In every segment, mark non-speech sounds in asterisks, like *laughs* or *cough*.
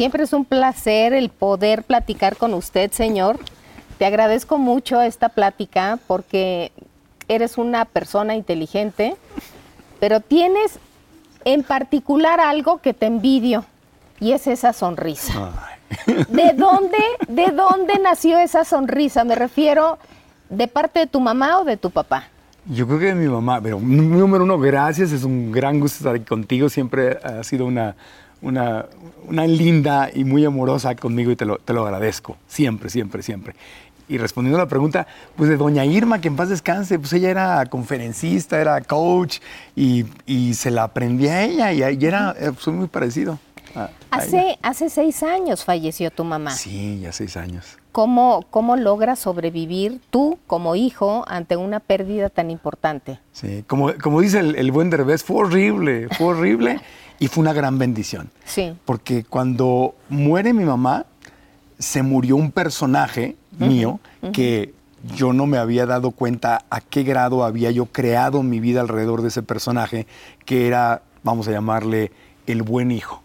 Siempre es un placer el poder platicar con usted, señor. Te agradezco mucho esta plática porque eres una persona inteligente, pero tienes en particular algo que te envidio y es esa sonrisa. ¿De dónde, ¿De dónde nació esa sonrisa? Me refiero de parte de tu mamá o de tu papá. Yo creo que de mi mamá, pero número uno, gracias, es un gran gusto estar aquí contigo, siempre ha sido una, una, una linda y muy amorosa conmigo y te lo, te lo agradezco, siempre, siempre, siempre. Y respondiendo a la pregunta, pues de doña Irma, que en paz descanse, pues ella era conferencista, era coach y, y se la aprendí a ella y, y era, soy muy parecido. hace, hace seis años falleció tu mamá. Sí, ya seis años. ¿Cómo, ¿Cómo logras sobrevivir tú como hijo ante una pérdida tan importante? Sí, como, como dice el, el buen Derbez, fue horrible, fue horrible *laughs* y fue una gran bendición. Sí. Porque cuando muere mi mamá, se murió un personaje mío que yo no me había dado cuenta a qué grado había yo creado mi vida alrededor de ese personaje, que era, vamos a llamarle, el buen hijo.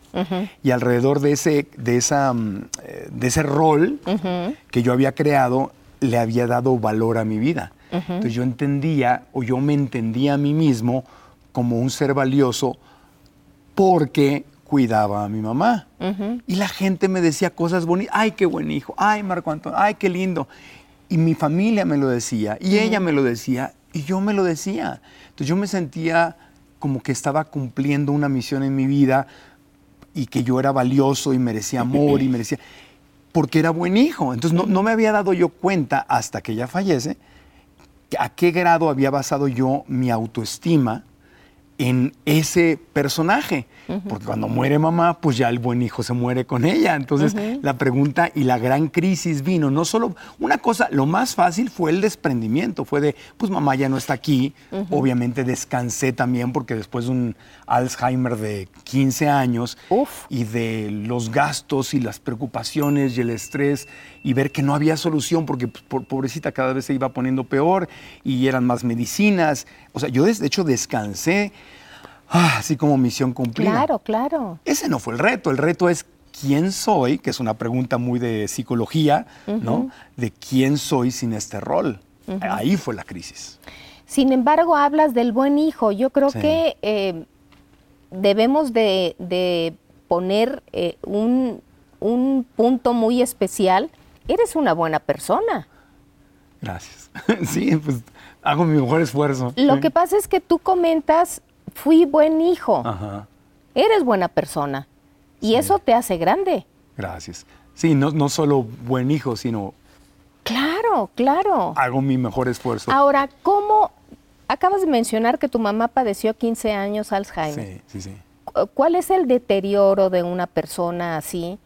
Y alrededor de ese, de esa, mm, eh, de ese rol que yo había creado, le había dado valor a mi vida. Entonces yo entendía, o yo me entendía a mí mismo como un ser valioso porque cuidaba a mi mamá. Y la gente me decía cosas bonitas, ay, qué buen hijo, ay, Marco Antonio, ay, qué lindo. Y mi familia me lo decía, y ella me lo decía, y yo me lo decía. Entonces yo me sentía como que estaba cumpliendo una misión en mi vida y que yo era valioso y merecía amor y merecía, porque era buen hijo. Entonces no, no me había dado yo cuenta hasta que ella fallece a qué grado había basado yo mi autoestima en ese personaje. Porque cuando muere mamá, pues ya el buen hijo se muere con ella. Entonces la pregunta y la gran crisis vino, no solo una cosa, lo más fácil fue el desprendimiento, fue de, pues mamá ya no está aquí, obviamente descansé también porque después de un Alzheimer de 15 años y de los gastos y las preocupaciones y el estrés y ver que no había solución porque pues, pobrecita cada vez se iba poniendo peor y eran más medicinas. O sea, yo de hecho descansé Ah, así como misión cumplida. Claro, claro. Ese no fue el reto. El reto es quién soy, que es una pregunta muy de psicología, ¿no? De quién soy sin este rol. Ahí fue la crisis. Sin embargo, hablas del buen hijo. Yo creo que eh, debemos de, poner eh, un, punto muy especial. Eres una buena persona. Gracias. *laughs* sí, pues hago mi mejor esfuerzo. Lo que pasa es que tú comentas fui buen hijo. Eres buena persona. Y eso te hace grande. Gracias. Sí, no, no solo buen hijo, sino... Claro, claro. Hago mi mejor esfuerzo. Ahora, ¿cómo... Acabas de mencionar que tu mamá padeció 15 años Alzheimer. Sí, sí, sí. ¿Cuál es el deterioro de una persona así?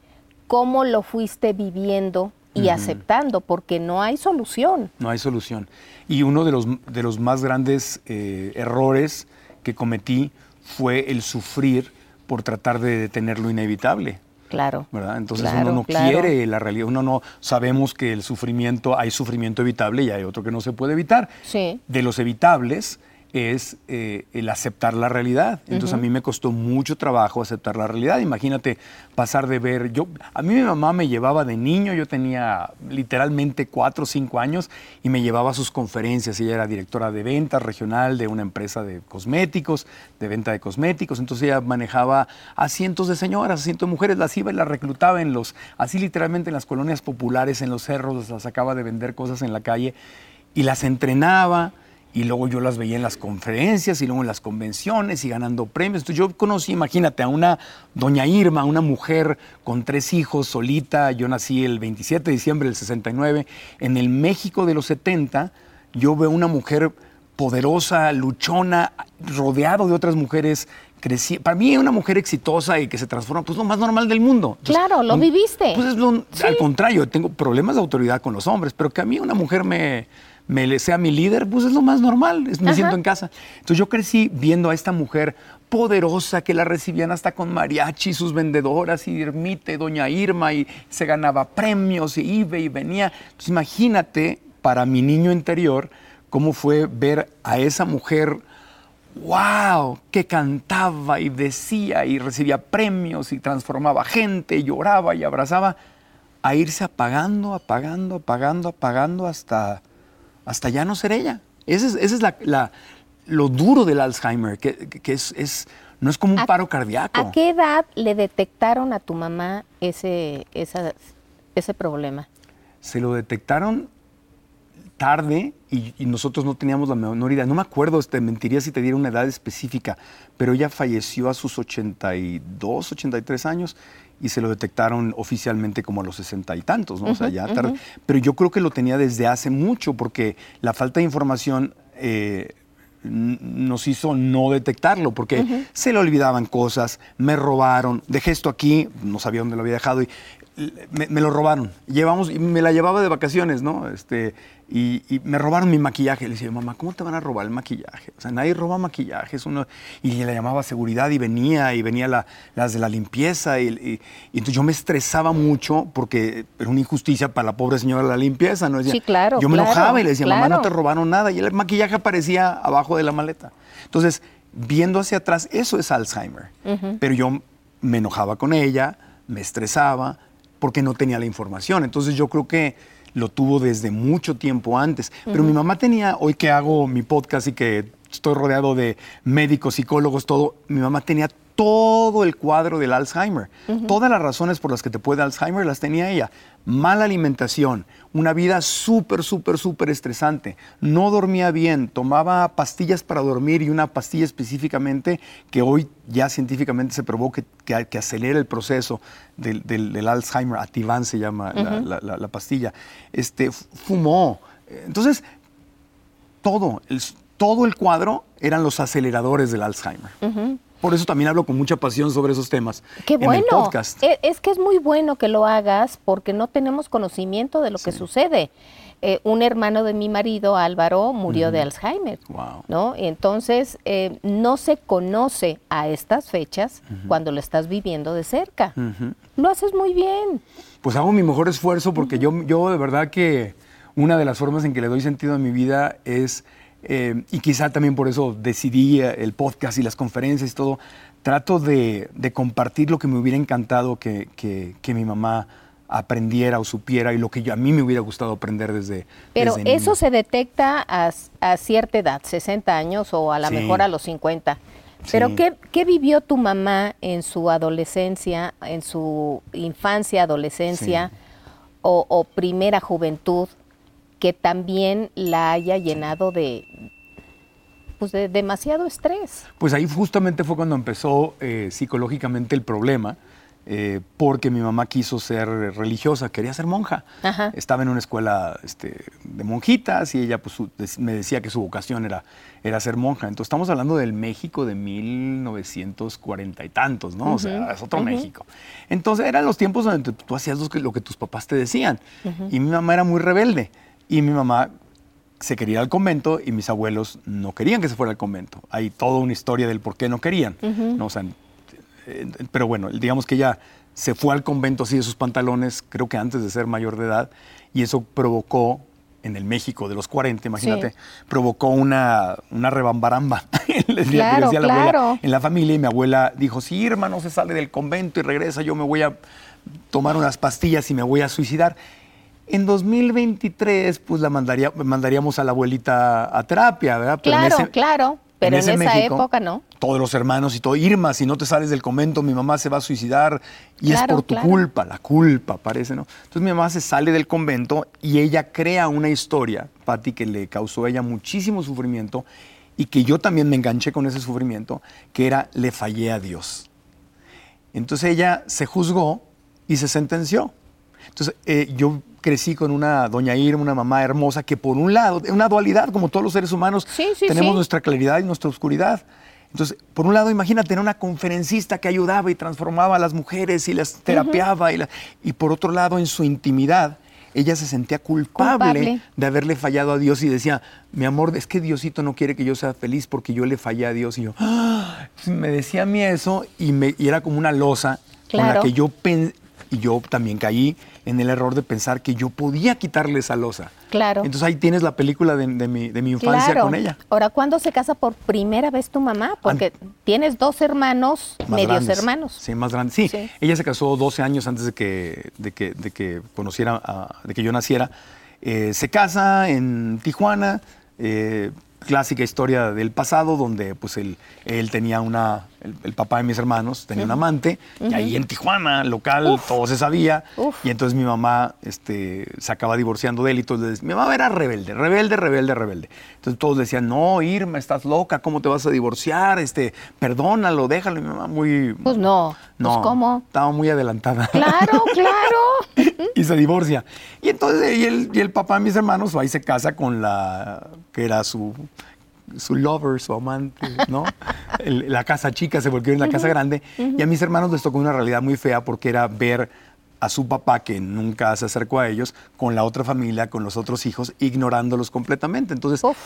¿Cómo lo fuiste viviendo y aceptando? Porque no hay solución. No hay solución. Y uno de los, de los más grandes eh, errores que cometí fue el sufrir por tratar de detener lo inevitable. Claro. ¿verdad? Entonces uno no quiere la realidad, uno no sabemos que el sufrimiento, hay sufrimiento evitable y hay otro que no se puede evitar. Sí. De los evitables, es eh, el aceptar la realidad. Entonces a mí me costó mucho trabajo aceptar la realidad. Imagínate pasar de ver, yo, a mí mi mamá me llevaba de niño, yo tenía literalmente cuatro o cinco años y me llevaba a sus conferencias. Ella era directora de ventas regional de una empresa de cosméticos, de venta de cosméticos. Entonces ella manejaba a cientos de señoras, a cientos de mujeres, las iba y las reclutaba en los, así literalmente en las colonias populares, en los cerros, las sacaba de vender cosas en la calle y las entrenaba y luego yo las veía en las conferencias y luego en las convenciones y ganando premios. Entonces yo conocí, imagínate, a una doña Irma, una mujer con tres hijos, solita. Yo nací el 27 de diciembre del 69. En el México de los 70, yo veo una mujer poderosa, luchona, rodeado de otras mujeres crecí. Para mí, una mujer exitosa y que se transforma, pues lo más normal del mundo. claro, lo viviste. Pues es lo, al contrario, tengo problemas de autoridad con los hombres, pero que a mí una mujer me, me sea mi líder, pues es lo más normal, me siento en casa. Entonces yo crecí viendo a esta mujer poderosa que la recibían hasta con mariachi, sus vendedoras y Irmite, doña Irma, y se ganaba premios y iba y venía. Entonces imagínate para mi niño interior cómo fue ver a esa mujer wow, que cantaba y decía y recibía premios y transformaba gente, lloraba y abrazaba, a irse apagando, apagando, apagando, apagando hasta, hasta ya no ser ella. Ese es, ese es la, lo duro del Alzheimer, que, que es, es, no es como un paro cardíaco. ¿A qué edad le detectaron a tu mamá ese, esa, ese problema? Se lo detectaron tarde y, nosotros no teníamos la menor idea. No me acuerdo, te mentiría si te diera una edad específica, pero ella falleció a sus 82, 83 años y se lo detectaron oficialmente como a los sesenta y tantos, ¿no? o sea, ya tarde. Pero yo creo que lo tenía desde hace mucho porque la falta de información eh, nos hizo no detectarlo porque se le olvidaban cosas, me robaron, dejé esto aquí, no sabía dónde lo había dejado y me, lo robaron. Llevamos, y me la llevaba de vacaciones, ¿no? Este, y, me robaron mi maquillaje. Le decía, mamá, ¿cómo te van a robar el maquillaje? O sea, nadie roba maquillajes. Uno, y le llamaba seguridad y venía, y venía las de la limpieza. Y, entonces yo me estresaba mucho porque era una injusticia para la pobre señora de la limpieza. ¿no? sí, claro. Yo me enojaba y le decía, mamá, no te robaron nada. Y el maquillaje aparecía abajo de la maleta. Entonces, viendo hacia atrás, eso es Alzheimer. Pero yo me enojaba con ella, me estresaba, porque no tenía la información. Entonces yo creo que lo tuvo desde mucho tiempo antes. Pero mi mamá tenía, hoy que hago mi podcast y que estoy rodeado de médicos, psicólogos, todo, mi mamá tenía todo el cuadro del Alzheimer. Todas las razones por las que te puede Alzheimer las tenía ella. Mala alimentación, una vida súper, súper, súper estresante. No dormía bien, tomaba pastillas para dormir y una pastilla específicamente que hoy ya científicamente se probó que, que, acelera el proceso del, Alzheimer. Ativan se llama la, pastilla. Este, fumó. Entonces, todo, el, todo el cuadro eran los aceleradores del Alzheimer. Por eso también hablo con mucha pasión sobre esos temas. Qué bueno. podcast. E, es, que es muy bueno que lo hagas porque no tenemos conocimiento de lo que sucede. Eh, un hermano de mi marido, Álvaro, murió de Alzheimer. Wow. ¿no? Entonces, eh, no se conoce a estas fechas cuando lo estás viviendo de cerca. Lo haces muy bien. Pues hago mi mejor esfuerzo porque yo, yo de verdad que una de las formas en que le doy sentido a mi vida es eh, y quizá también por eso decidí eh, el podcast y las conferencias y todo, trato de, compartir lo que me hubiera encantado que, mi mamá aprendiera o supiera y lo que yo, a mí me hubiera gustado aprender desde Pero eso se detecta a, cierta edad, 60 años o a lo mejor a los 50. Pero ¿qué, vivió tu mamá en su adolescencia, en su infancia, adolescencia o primera juventud que también la haya llenado de, pues de demasiado estrés. Pues ahí justamente fue cuando empezó eh, psicológicamente el problema. Eh, porque mi mamá quiso ser religiosa, quería ser monja. Estaba en una escuela este, de monjitas y ella pues, me decía que su vocación era, era ser monja. Entonces estamos hablando del México de 1940 y tantos, ¿no? O sea, es otro México. Entonces eran los tiempos donde tú hacías lo que, lo que tus papás te decían. Y mi mamá era muy rebelde. Y mi mamá se quería ir al convento y mis abuelos no querían que se fuera al convento. Hay toda una historia del por qué no querían. ¿no? Eh, pero bueno, digamos que ella se fue al convento así de sus pantalones, creo que antes de ser mayor de edad, y eso provocó, en el México de los 40, imagínate, provocó una, una rebambaramba *laughs* claro, claro. en la familia. Y mi abuela dijo, si Irma no se sale del convento y regresa, yo me voy a tomar unas pastillas y me voy a suicidar. En 2023, pues la mandaría, mandaríamos a la abuelita a terapia, ¿verdad? claro, claro. Pero en, esa época no. Todos los hermanos y todo. Irma, si no te sales del convento, mi mamá se va a suicidar y es por tu culpa, la culpa, parece, ¿no? Entonces mi mamá se sale del convento y ella crea una historia, Patti, que le causó a ella muchísimo sufrimiento y que yo también me enganché con ese sufrimiento, que era le fallé a Dios. Entonces ella se juzgó y se sentenció. Entonces eh, yo crecí con una doña Irma, una mamá hermosa, que por un lado, una dualidad, como todos los seres humanos, tenemos nuestra claridad y nuestra oscuridad. Entonces, por un lado, imagínate, era una conferencista que ayudaba y transformaba a las mujeres y las terapiaba. y, y, por otro lado, en su intimidad, ella se sentía culpable, de haberle fallado a Dios y decía, mi amor, es que Diosito no quiere que yo sea feliz porque yo le fallé a Dios. Y yo, ¡Ah! me decía a mí eso y, me, y era como una losa con la que yo y yo también caí en el error de pensar que yo podía quitarle esa losa. Claro. Entonces ahí tienes la película de, de mi, de mi infancia Claro. con ella. Ahora, ¿cuándo se casa por primera vez tu mamá? Porque tienes dos hermanos, Más medios grandes. hermanos. Sí, más grandes. Sí, Sí. ella se casó 12 años antes de que, de que, de que conociera, a- de que yo naciera. Eh, se casa en Tijuana, eh, clásica historia del pasado, donde pues él, él tenía una, el, el papá de mis hermanos tenía un amante, y ahí en Tijuana, local, todo se sabía, Uf. y entonces mi mamá este, se acaba divorciando de él, y entonces mi mamá era rebelde, rebelde, rebelde, rebelde. Entonces todos decían, no, Irma, estás loca, ¿cómo te vas a divorciar? Este, perdónalo, déjalo, y mi mamá muy... Pues no. No, Pues ¿cómo? Estaba muy adelantada. Claro, *laughs* claro. y se divorcia. Y entonces y el, y el papá de mis hermanos va y se casa con la que era su, su lover, su amante, ¿no? *laughs* El- la casa chica se volvió en la casa grande. Y a mis hermanos les tocó una realidad muy fea porque era ver a su papá, que nunca se acercó a ellos, con la otra familia, con los otros hijos, ignorándolos completamente. Entonces, Uf.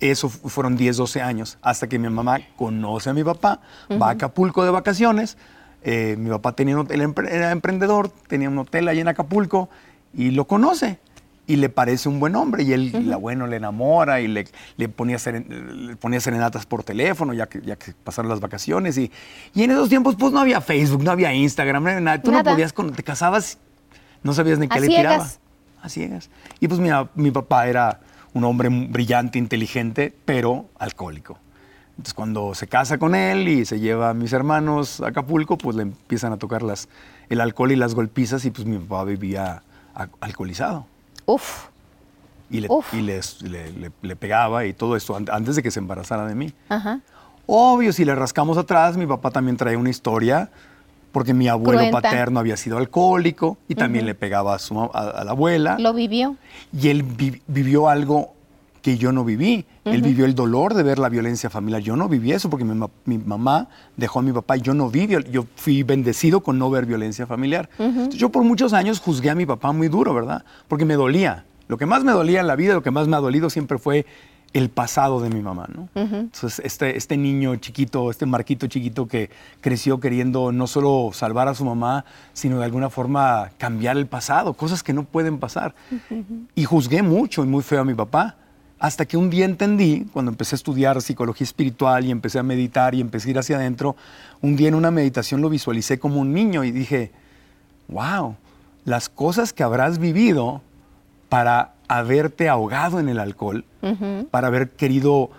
eso fu- fueron 10, 12 años, hasta que mi mamá conoce a mi papá, va a Acapulco de vacaciones. eh, mi papá tenía un hotel, era emprendedor, tenía un hotel allá en Acapulco y lo conoce. Y le parece un buen hombre y él, la bueno, le enamora y le, le ponía, seren- le ponía serenatas por teléfono ya que, ya que pasaron las vacaciones. Y, y en esos tiempos pues no había Facebook, no había Instagram, no había nada. Tú Nada. no podías, cuando te casabas, no sabías ni qué le tiraba. A ciegas. Y pues mi, mi papá era un hombre brillante, inteligente, pero alcohólico. Entonces cuando se casa con él y se lleva a mis hermanos a Acapulco, pues le empiezan a tocar las, el alcohol y las golpizas y pues mi papá vivía alcoholizado. Uf. Y, le, Uf. y les- le, le- le pegaba y todo esto an- antes de que se embarazara de mí. Ajá. Obvio, si le rascamos atrás, mi papá también traía una historia, porque mi abuelo Cruenta. paterno había sido alcohólico y también le pegaba a, su, a- a la abuela. Lo vivió. Y él vi- vivió algo que yo no viví. Él vivió el dolor de ver la violencia familiar. Yo no viví eso porque mi, ma- mi mamá dejó a mi papá y yo no vi, viol- yo fui bendecido con no ver violencia familiar. Entonces, yo por muchos años juzgué a mi papá muy duro, ¿verdad? Porque me dolía. Lo que más me dolía en la vida, lo que más me ha dolido siempre fue el pasado de mi mamá, ¿no? Entonces, este, este niño chiquito, este marquito chiquito que creció queriendo no solo salvar a su mamá, sino de alguna forma cambiar el pasado, cosas que no pueden pasar. Y juzgué mucho y muy feo a mi papá. Hasta que un día entendí, cuando empecé a estudiar psicología espiritual y empecé a meditar y empecé a ir hacia adentro, un día en una meditación lo visualicé como un niño y dije, wow, las cosas que habrás vivido para haberte ahogado en el alcohol, para haber querido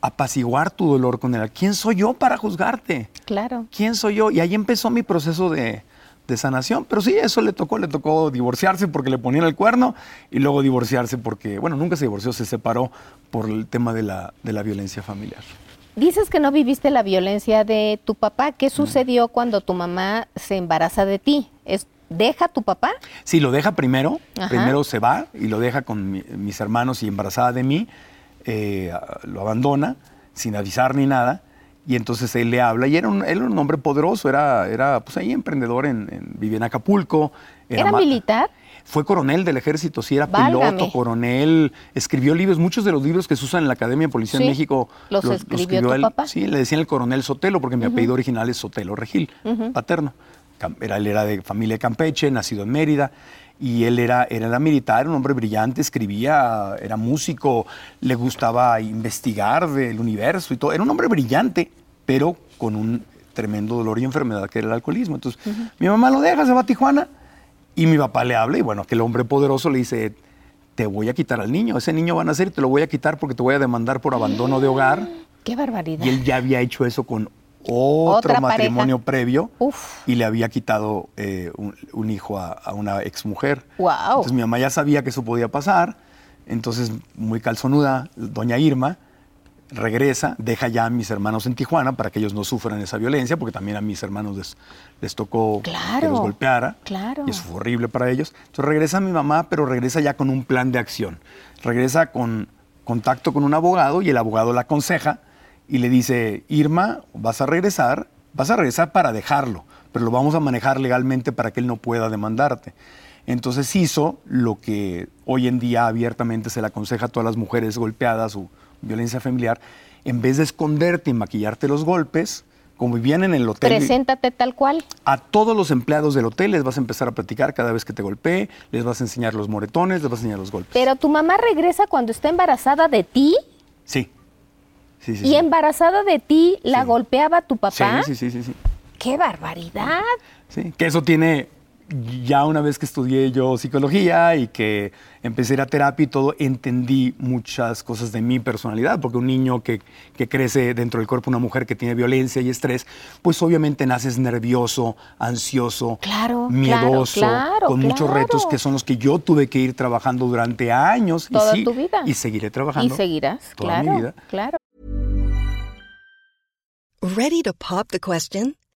apaciguar tu dolor con el ¿Quién soy yo para juzgarte? Claro. ¿Quién soy yo? Y ahí empezó mi proceso de, de sanación. Pero sí, eso le tocó, le tocó divorciarse porque le ponían el cuerno y luego divorciarse porque, bueno, nunca se divorció, se separó por el tema de la, de la violencia familiar. Dices que no viviste la violencia de tu papá. ¿Qué sucedió cuando tu mamá se embaraza de ti? ¿Es, ¿Deja a tu papá? Sí, lo deja primero, Ajá. primero se va y lo deja con mi- mis hermanos y embarazada de mí, eh, lo abandona sin avisar ni nada. Y entonces él le habla y era un, él era un hombre poderoso, era, era pues ahí emprendedor, en, en- vivía en Acapulco. ¿Era, militar? Fue coronel del ejército, sí, era Válgame. piloto, coronel, escribió libros, muchos de los libros que se usan en la Academia de Policía Sí, en México. los escribió tu él. papá. Sí, le decían el coronel Sotelo, porque mi apellido original es Sotelo Regil, paterno. Era, él era de familia de Campeche, nacido en Mérida, y él era, era, era militar, un hombre brillante, escribía, era músico, le gustaba investigar del universo y todo. Era un hombre brillante, pero con un tremendo dolor y enfermedad que era el alcoholismo. Entonces, mi mamá lo deja, se va a Tijuana, y mi papá le habla y bueno, aquel hombre poderoso le dice, te voy a quitar al niño, ese niño va a nacer y te lo voy a quitar porque te voy a demandar por abandono de hogar. *gasps* ¡Qué barbaridad! Y él ya había hecho eso con otro Otra matrimonio pareja. previo Uf. y le había quitado eh, un, un hijo a, a una exmujer. Guau. Entonces mi mamá ya sabía que eso podía pasar, entonces muy calzonuda, doña Irma regresa, deja ya a mis hermanos en Tijuana para que ellos no sufran esa violencia, porque también a mis hermanos les, les tocó que Claro, los golpeara. claro. Y eso fue horrible para ellos. Entonces regresa mi mamá, pero regresa ya con un plan de acción. Regresa con contacto con un abogado y el abogado la aconseja y le dice, Irma, vas a regresar, vas a regresar para dejarlo, pero lo vamos a manejar legalmente para que él no pueda demandarte. Entonces hizo lo que hoy en día abiertamente se le aconseja a todas las mujeres golpeadas o violencia familiar, en vez de esconderte y maquillarte los golpes, como vivían en el hotel. Preséntate tal cual. A todos los empleados del hotel les vas a empezar a platicar cada vez que te golpee, les vas a enseñar los moretones, les vas a enseñar los golpes. Pero tu mamá regresa cuando está embarazada de ti. Sí. Sí, sí, y sí. embarazada de ti la golpeaba tu papá. Sí, sí, sí, sí. ¡Qué barbaridad! Sí, que eso tiene, ya una vez que estudié yo psicología y que empecé a ir a terapia y todo, entendí muchas cosas de mi personalidad, porque un niño que, que crece dentro del cuerpo de una mujer que tiene violencia y estrés, pues obviamente naces nervioso, ansioso, Claro, miedoso, claro, con muchos retos que son los que yo tuve que ir trabajando durante años. Toda y sí, tu vida. Y seguiré Y trabajando. seguirás, toda mi claro, vida. claro. Ready to pop the question?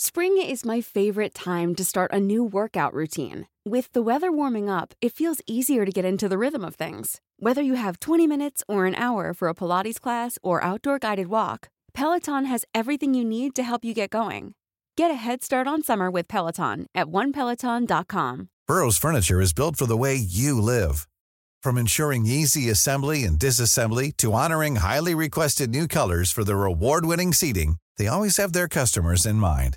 Spring is my favorite time to start a new workout routine. With the weather warming up, it feels easier to get into the rhythm of things. Whether you have 20 minutes or an hour for a Pilates class or outdoor guided walk, Peloton has everything you need to help you get going. Get a head start on summer with Peloton at onepeloton.com. Burrow's furniture is built for the way you live. From ensuring easy assembly and disassembly to honoring highly requested new colors for their award-winning seating, they always have their customers in mind.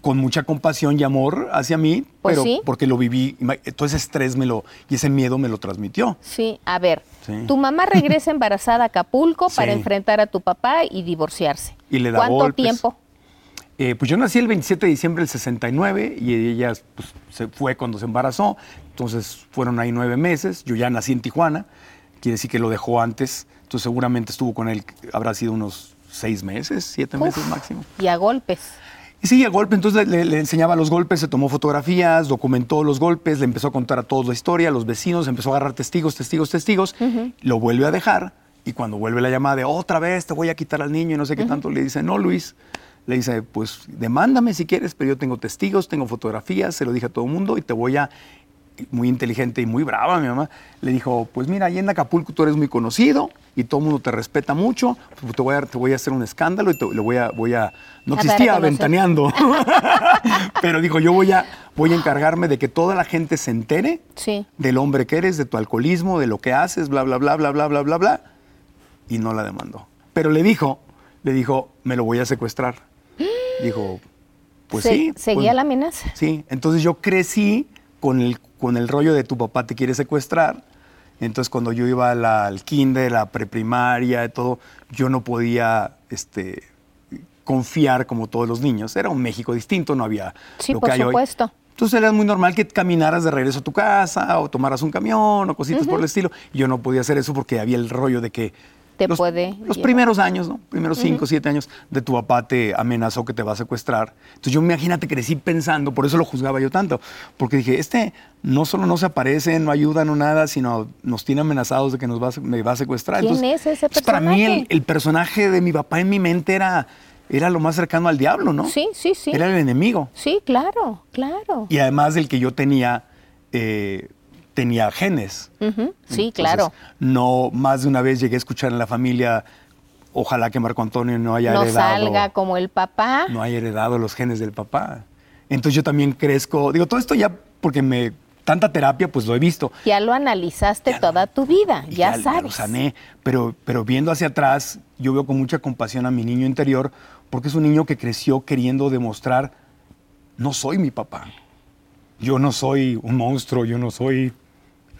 Con mucha compasión y amor hacia mí, Pues pero sí. porque lo viví, todo ese estrés me lo, y ese miedo me lo transmitió. Sí, a ver, Sí. tu mamá regresa *laughs* embarazada a Acapulco para enfrentar a tu papá y divorciarse. Y le da ¿Cuánto golpes. tiempo? Eh, pues yo nací el 27 de diciembre del 69 y ella pues, se fue cuando se embarazó, entonces fueron ahí nueve meses, yo ya nací en Tijuana, quiere decir que lo dejó antes, entonces seguramente estuvo con él, habrá sido unos seis meses, siete Uf. meses máximo. Y a golpes. Y sí, a golpe, entonces le, le enseñaba los golpes, se tomó fotografías, documentó los golpes, le empezó a contar a todos la historia, a los vecinos, empezó a agarrar testigos, testigos, testigos, lo vuelve a dejar y cuando vuelve la llamada de otra vez te voy a quitar al niño y no sé qué tanto, le dice, no Luis, le dice, pues demándame si quieres, pero yo tengo testigos, tengo fotografías, se lo dije a todo el mundo y te voy a, muy inteligente y muy brava mi mamá, le dijo, pues mira, ahí en Acapulco tú eres muy conocido y todo el mundo te respeta mucho, pues te voy a, te voy a hacer un escándalo y te, lo voy a, voy a, no A a existía conocer. ventaneando, *laughs* *laughs* pero dijo, yo voy a, voy a encargarme de que toda la gente se entere Sí. del hombre que eres, de tu alcoholismo, de lo que haces, bla, bla, bla, bla, bla, bla, bla, bla, y no la demandó. Pero le dijo, le dijo, me lo voy a secuestrar. *gasps* Dijo, pues Se- sí. ¿Seguía pues- la amenaza? Sí, entonces yo crecí con el, con el rollo de tu papá te quiere secuestrar. Entonces cuando yo iba a la, al kinder, la preprimaria, todo, yo no podía este, confiar como todos los niños. Era un México distinto, no había Sí, lo por que hay hoy. supuesto. Entonces era muy normal que caminaras de regreso a tu casa o tomaras un camión o cositas por el estilo. Yo no podía hacer eso porque había el rollo de que Te los, puede los llevar. primeros años, ¿no? Primeros cinco, siete años de tu papá te amenazó que te va a secuestrar. Entonces yo imagínate crecí pensando, por eso lo juzgaba yo tanto, porque dije, este no solo no se aparece, no ayuda, no nada, sino nos tiene amenazados de que nos va me va a secuestrar. ¿Quién Entonces, es ese entonces, Para mí el, personaje? el personaje de mi papá en mi mente era, era lo más cercano al diablo, ¿no? Sí, sí, sí. Era el enemigo. Sí, claro, claro. Y además del que yo tenía, eh, tenía genes. Ujú, Sí, Entonces, claro. No, más de una vez llegué a escuchar en la familia, ojalá que Marco Antonio no haya No heredado. salga como el papá. No haya heredado los genes del papá. Entonces yo también crezco, digo, todo esto ya porque me, tanta terapia, pues lo he visto. Ya lo analizaste Ya lo- toda tu vida, ya, lo sabes. sané, pero, pero viendo hacia atrás, yo veo con mucha compasión a mi niño interior, porque es un niño que creció queriendo demostrar, no soy mi papá. Yo no soy un monstruo, yo no soy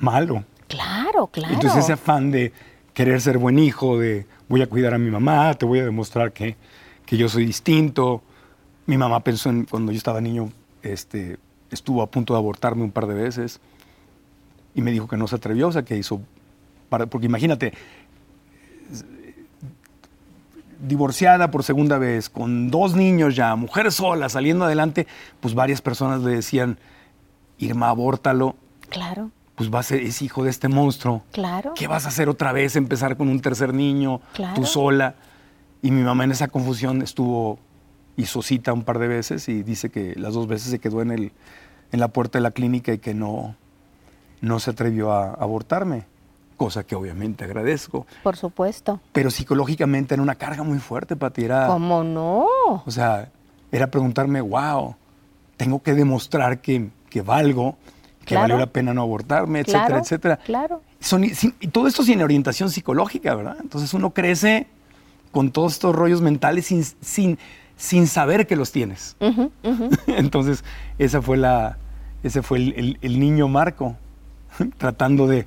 malo. Claro, claro. Entonces ese afán de querer ser buen hijo, de voy a cuidar a mi mamá, te voy a demostrar que, que yo soy distinto. Mi mamá pensó en cuando yo estaba niño, este, estuvo a punto de abortarme un par de veces y me dijo que no se atrevió, o sea, que hizo, para- porque imagínate, divorciada por segunda vez, con dos niños ya, mujer sola, saliendo adelante, pues varias personas le decían, Irma, abórtalo, Claro, pues va a ser, es hijo de este monstruo. claro. ¿Qué vas a hacer otra vez? Empezar con un tercer niño, Claro. tú sola. Y mi mamá en esa confusión estuvo, hizo cita un par de veces y dice que las dos veces se quedó en, el, en la puerta de la clínica y que no, no se atrevió a abortarme, cosa que obviamente agradezco. Por supuesto. Pero psicológicamente era una carga muy fuerte, Pati. Era, ¿Cómo no? o sea, era preguntarme, wow, tengo que demostrar que, que valgo, que Claro. valió la pena no abortarme, etcétera, Claro, etcétera. claro. Son- sin- y todo esto sin orientación psicológica, ¿verdad? Entonces uno crece con todos estos rollos mentales sin, sin, sin saber que los tienes. *laughs* Entonces, esa fue la, ese fue el, el- el niño Marco, *laughs* tratando de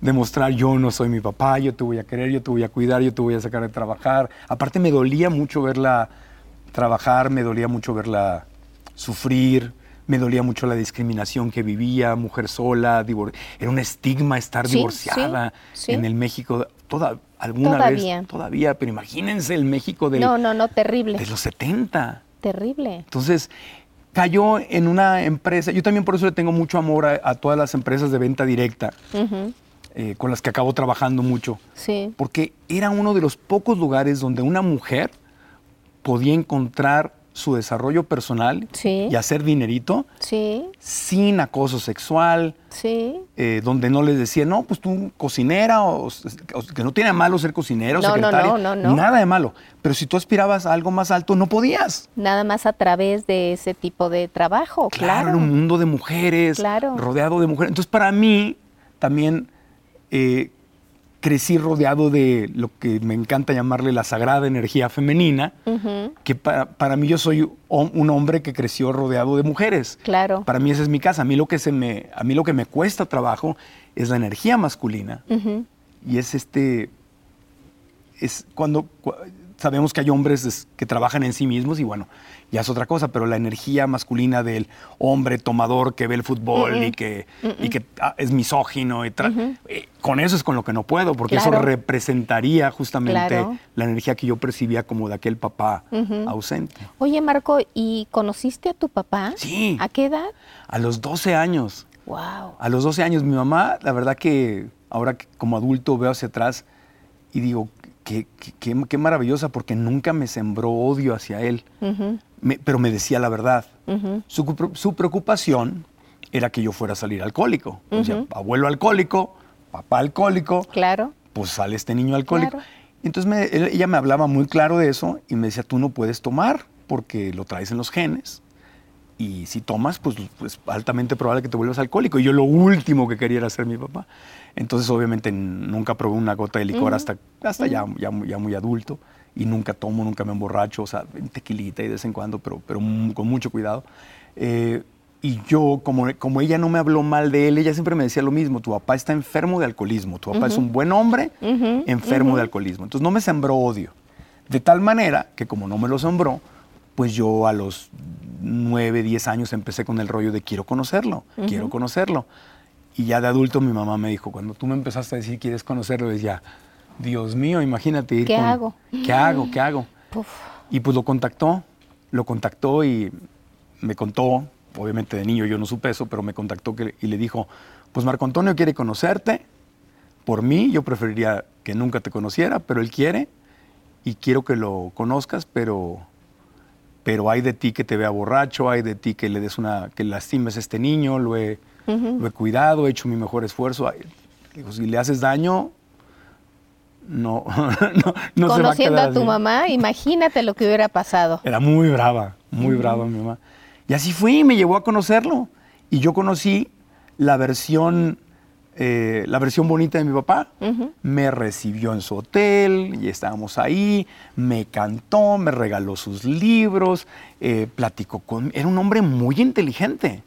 demostrar yo no soy mi papá, yo te voy a querer, yo te voy a cuidar, yo te voy a sacar de trabajar. Aparte me dolía mucho verla trabajar, me dolía mucho verla sufrir, me dolía mucho la discriminación que vivía, mujer sola, era un estigma estar Sí, divorciada sí, sí. en el México, toda, alguna Todavía. vez, todavía, pero imagínense el México del, No, no, no, terrible. de los 70. Terrible. Entonces, cayó en una empresa, yo también por eso le tengo mucho amor a, a todas las empresas de venta directa, eh, con las que acabo trabajando mucho, Sí. porque era uno de los pocos lugares donde una mujer podía encontrar su desarrollo personal Sí. y hacer dinerito Sí, sin acoso sexual, sí. eh, donde no les decía, no, pues tú cocinera, o, o que no tiene malo ser cocinera o No, no, secretaria, no, no, no. nada de malo, pero si tú aspirabas a algo más alto, no podías. Nada más a través de ese tipo de trabajo, Claro, claro. un mundo de mujeres, Claro. rodeado de mujeres. Entonces, para mí, también eh, crecí rodeado de lo que me encanta llamarle la sagrada energía femenina, que para, para mí yo soy un hombre que creció rodeado de mujeres. Claro. Para mí esa es mi casa. A mí lo que, se me, a mí lo que me cuesta trabajo es la energía masculina. Y es este. Es cuando. cu- sabemos que hay hombres es- que trabajan en sí mismos y bueno, ya es otra cosa, pero la energía masculina del hombre tomador que ve el fútbol y que, y que ah, es misógino, y eh, con eso es con lo que no puedo, porque eso representaría justamente Claro. la energía que yo percibía como de aquel papá ausente. Oye, Marco, ¿y conociste a tu papá? Sí. ¿A qué edad? A los 12 años. Wow. A los 12 años, mi mamá, la verdad que ahora que como adulto veo hacia atrás y digo, qué, qué- qué- qué maravillosa, porque nunca me sembró odio hacia él, Me- pero me decía la verdad. su, cu- su preocupación era que yo fuera a salir alcohólico. O sea, abuelo alcohólico, papá alcohólico, Claro. pues sale este niño alcohólico. Claro. Entonces me- ella me hablaba muy claro de eso y me decía, tú no puedes tomar porque lo traes en los genes. Y si tomas, pues es pues, altamente probable que te vuelvas alcohólico. Y yo lo último que quería era ser mi papá. Entonces, obviamente, nunca probé una gota de licor hasta, hasta ya, ya, ya muy adulto. Y nunca tomo, nunca me emborracho, o sea, tequilita y de vez en cuando, pero, pero con mucho cuidado. Eh, y yo, como, como ella no me habló mal de él, ella siempre me decía lo mismo, tu papá está enfermo de alcoholismo, tu papá es un buen hombre enfermo de alcoholismo. Entonces no me sembró odio. De tal manera que como no me lo sembró, pues yo a los 9, 10 años empecé con el rollo de quiero conocerlo, quiero conocerlo. Y ya de adulto mi mamá me dijo, cuando tú me empezaste a decir quieres conocerlo, decía, Dios mío, imagínate ir ¿Qué con- hago? ¿Qué hago? ¿Qué hago? Y pues lo contactó, lo contactó y me contó, obviamente de niño yo no supe eso, pero me contactó que- y le dijo, pues Marco Antonio quiere conocerte, por mí yo preferiría que nunca te conociera, pero él quiere y quiero que lo conozcas, pero, pero hay de ti que te vea borracho, hay de ti que le des una, que lastimes a este niño, lo he, lo he cuidado, he hecho mi mejor esfuerzo. Digo, si le haces daño, no, *laughs* no, no se va a Conociendo quedar a, tu así. mamá, imagínate lo que hubiera pasado. Era muy brava, muy brava mi mamá. Y así fui, me llevó a conocerlo. Y yo conocí la versión, eh, la versión bonita de mi papá. Me recibió en su hotel y estábamos ahí. Me cantó, me regaló sus libros, eh, platicó con... Era un hombre muy inteligente.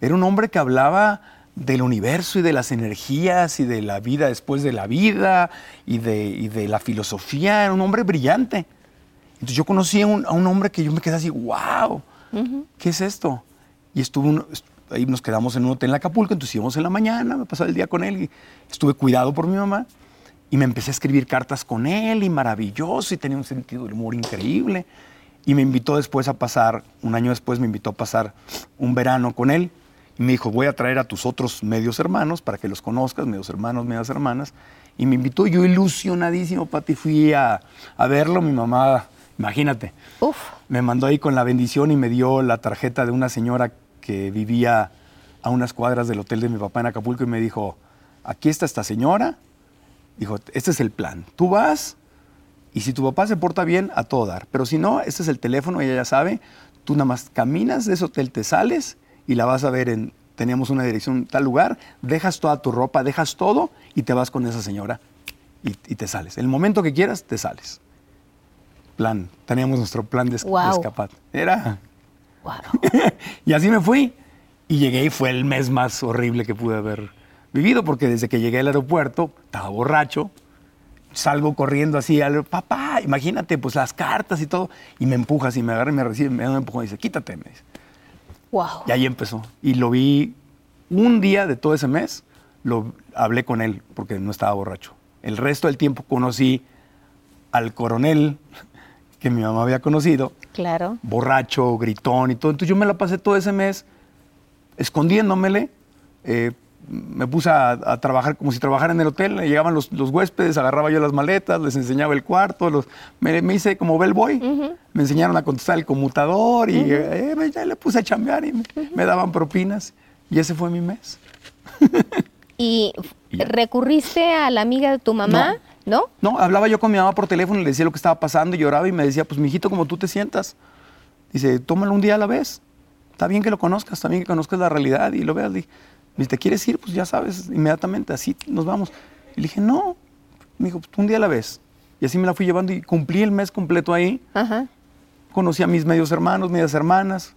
Era un hombre que hablaba del universo y de las energías y de la vida después de la vida y de, y de la filosofía. Era un hombre brillante. Entonces yo conocí a un, a un hombre que yo me quedé así, wow, ¿qué es esto? Y estuve un- ahí nos quedamos en un hotel en Acapulco, entonces íbamos en la mañana, me pasaba el día con él y estuve cuidado por mi mamá. Y me empecé a escribir cartas con él y maravilloso y tenía un sentido del humor increíble. Y me invitó después a pasar, un año después me invitó a pasar un verano con él. Me dijo, voy a traer a tus otros medios hermanos para que los conozcas, medios hermanos, medias hermanas. Y me invitó, yo ilusionadísimo, Pati, fui a, a verlo. Mi mamá, imagínate, Uf, me mandó ahí con la bendición y me dio la tarjeta de una señora que vivía a unas cuadras del hotel de mi papá en Acapulco y me dijo, aquí está esta señora. Dijo, este es el plan. Tú vas y si tu papá se porta bien, a todo dar. Pero si no, este es el teléfono, ella ya sabe. Tú nada más caminas de ese hotel, te sales y la vas a ver en, teníamos una dirección en tal lugar, dejas toda tu ropa, dejas todo y te vas con esa señora y, y te sales. El momento que quieras, te sales. Plan, teníamos nuestro plan de, escapar. Era... wow. *laughs* y así me fui. Y llegué y fue el mes más horrible que pude haber vivido, porque desde que llegué al aeropuerto, estaba borracho, salgo corriendo así al papá, imagínate, pues las cartas y todo, y me empujas y me agarra y me recibe, me da un empujón y dice, quítate, me dice. Wow. Y ahí empezó. Y lo vi un día de todo ese mes, lo hablé con él porque no estaba borracho. El resto del tiempo conocí al coronel *laughs* que mi mamá había conocido, Claro. borracho, gritón y todo. Entonces yo me la pasé todo ese mes escondiéndomele. eh, me puse a, a trabajar como si trabajara en el hotel. Llegaban los, los huéspedes, agarraba yo las maletas, les enseñaba el cuarto. Los, me, me hice como bellboy. Me enseñaron a contestar el conmutador y eh, me- ya le puse a chambear y me, me daban propinas. Y ese fue mi mes. *laughs* ¿Y recurriste a la amiga de tu mamá? ¿No? No, hablaba yo con mi mamá por teléfono y le decía lo que estaba pasando y lloraba y me decía, pues mijito, como tú te sientas. Dice, tómalo un día a la vez. Está bien que lo conozcas, está bien que conozcas la realidad y lo veas. Di- Dice, ¿te quieres ir? Pues ya sabes, inmediatamente, así nos vamos. Y le dije, no. Me dijo, pues un día a la vez. Y así me la fui llevando y cumplí el mes completo ahí. Ajá. Conocí a mis medios hermanos, medias hermanas.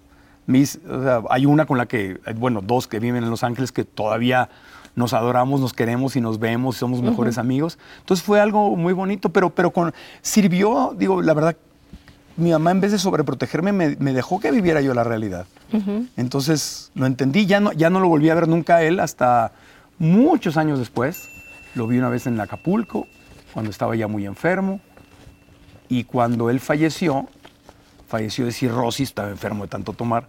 Mis, o sea, hay una con la que, bueno, dos que viven en Los Ángeles que todavía nos adoramos, nos queremos y nos vemos y somos mejores amigos. Entonces fue algo muy bonito, pero, pero con, sirvió, digo, la verdad, mi mamá en vez de sobreprotegerme me, me dejó que viviera yo la realidad. Entonces lo entendí, ya no, ya no lo volví a ver nunca a él hasta muchos años después. Lo vi una vez en Acapulco, cuando estaba ya muy enfermo. Y cuando él falleció, falleció de cirrosis, estaba enfermo de tanto tomar.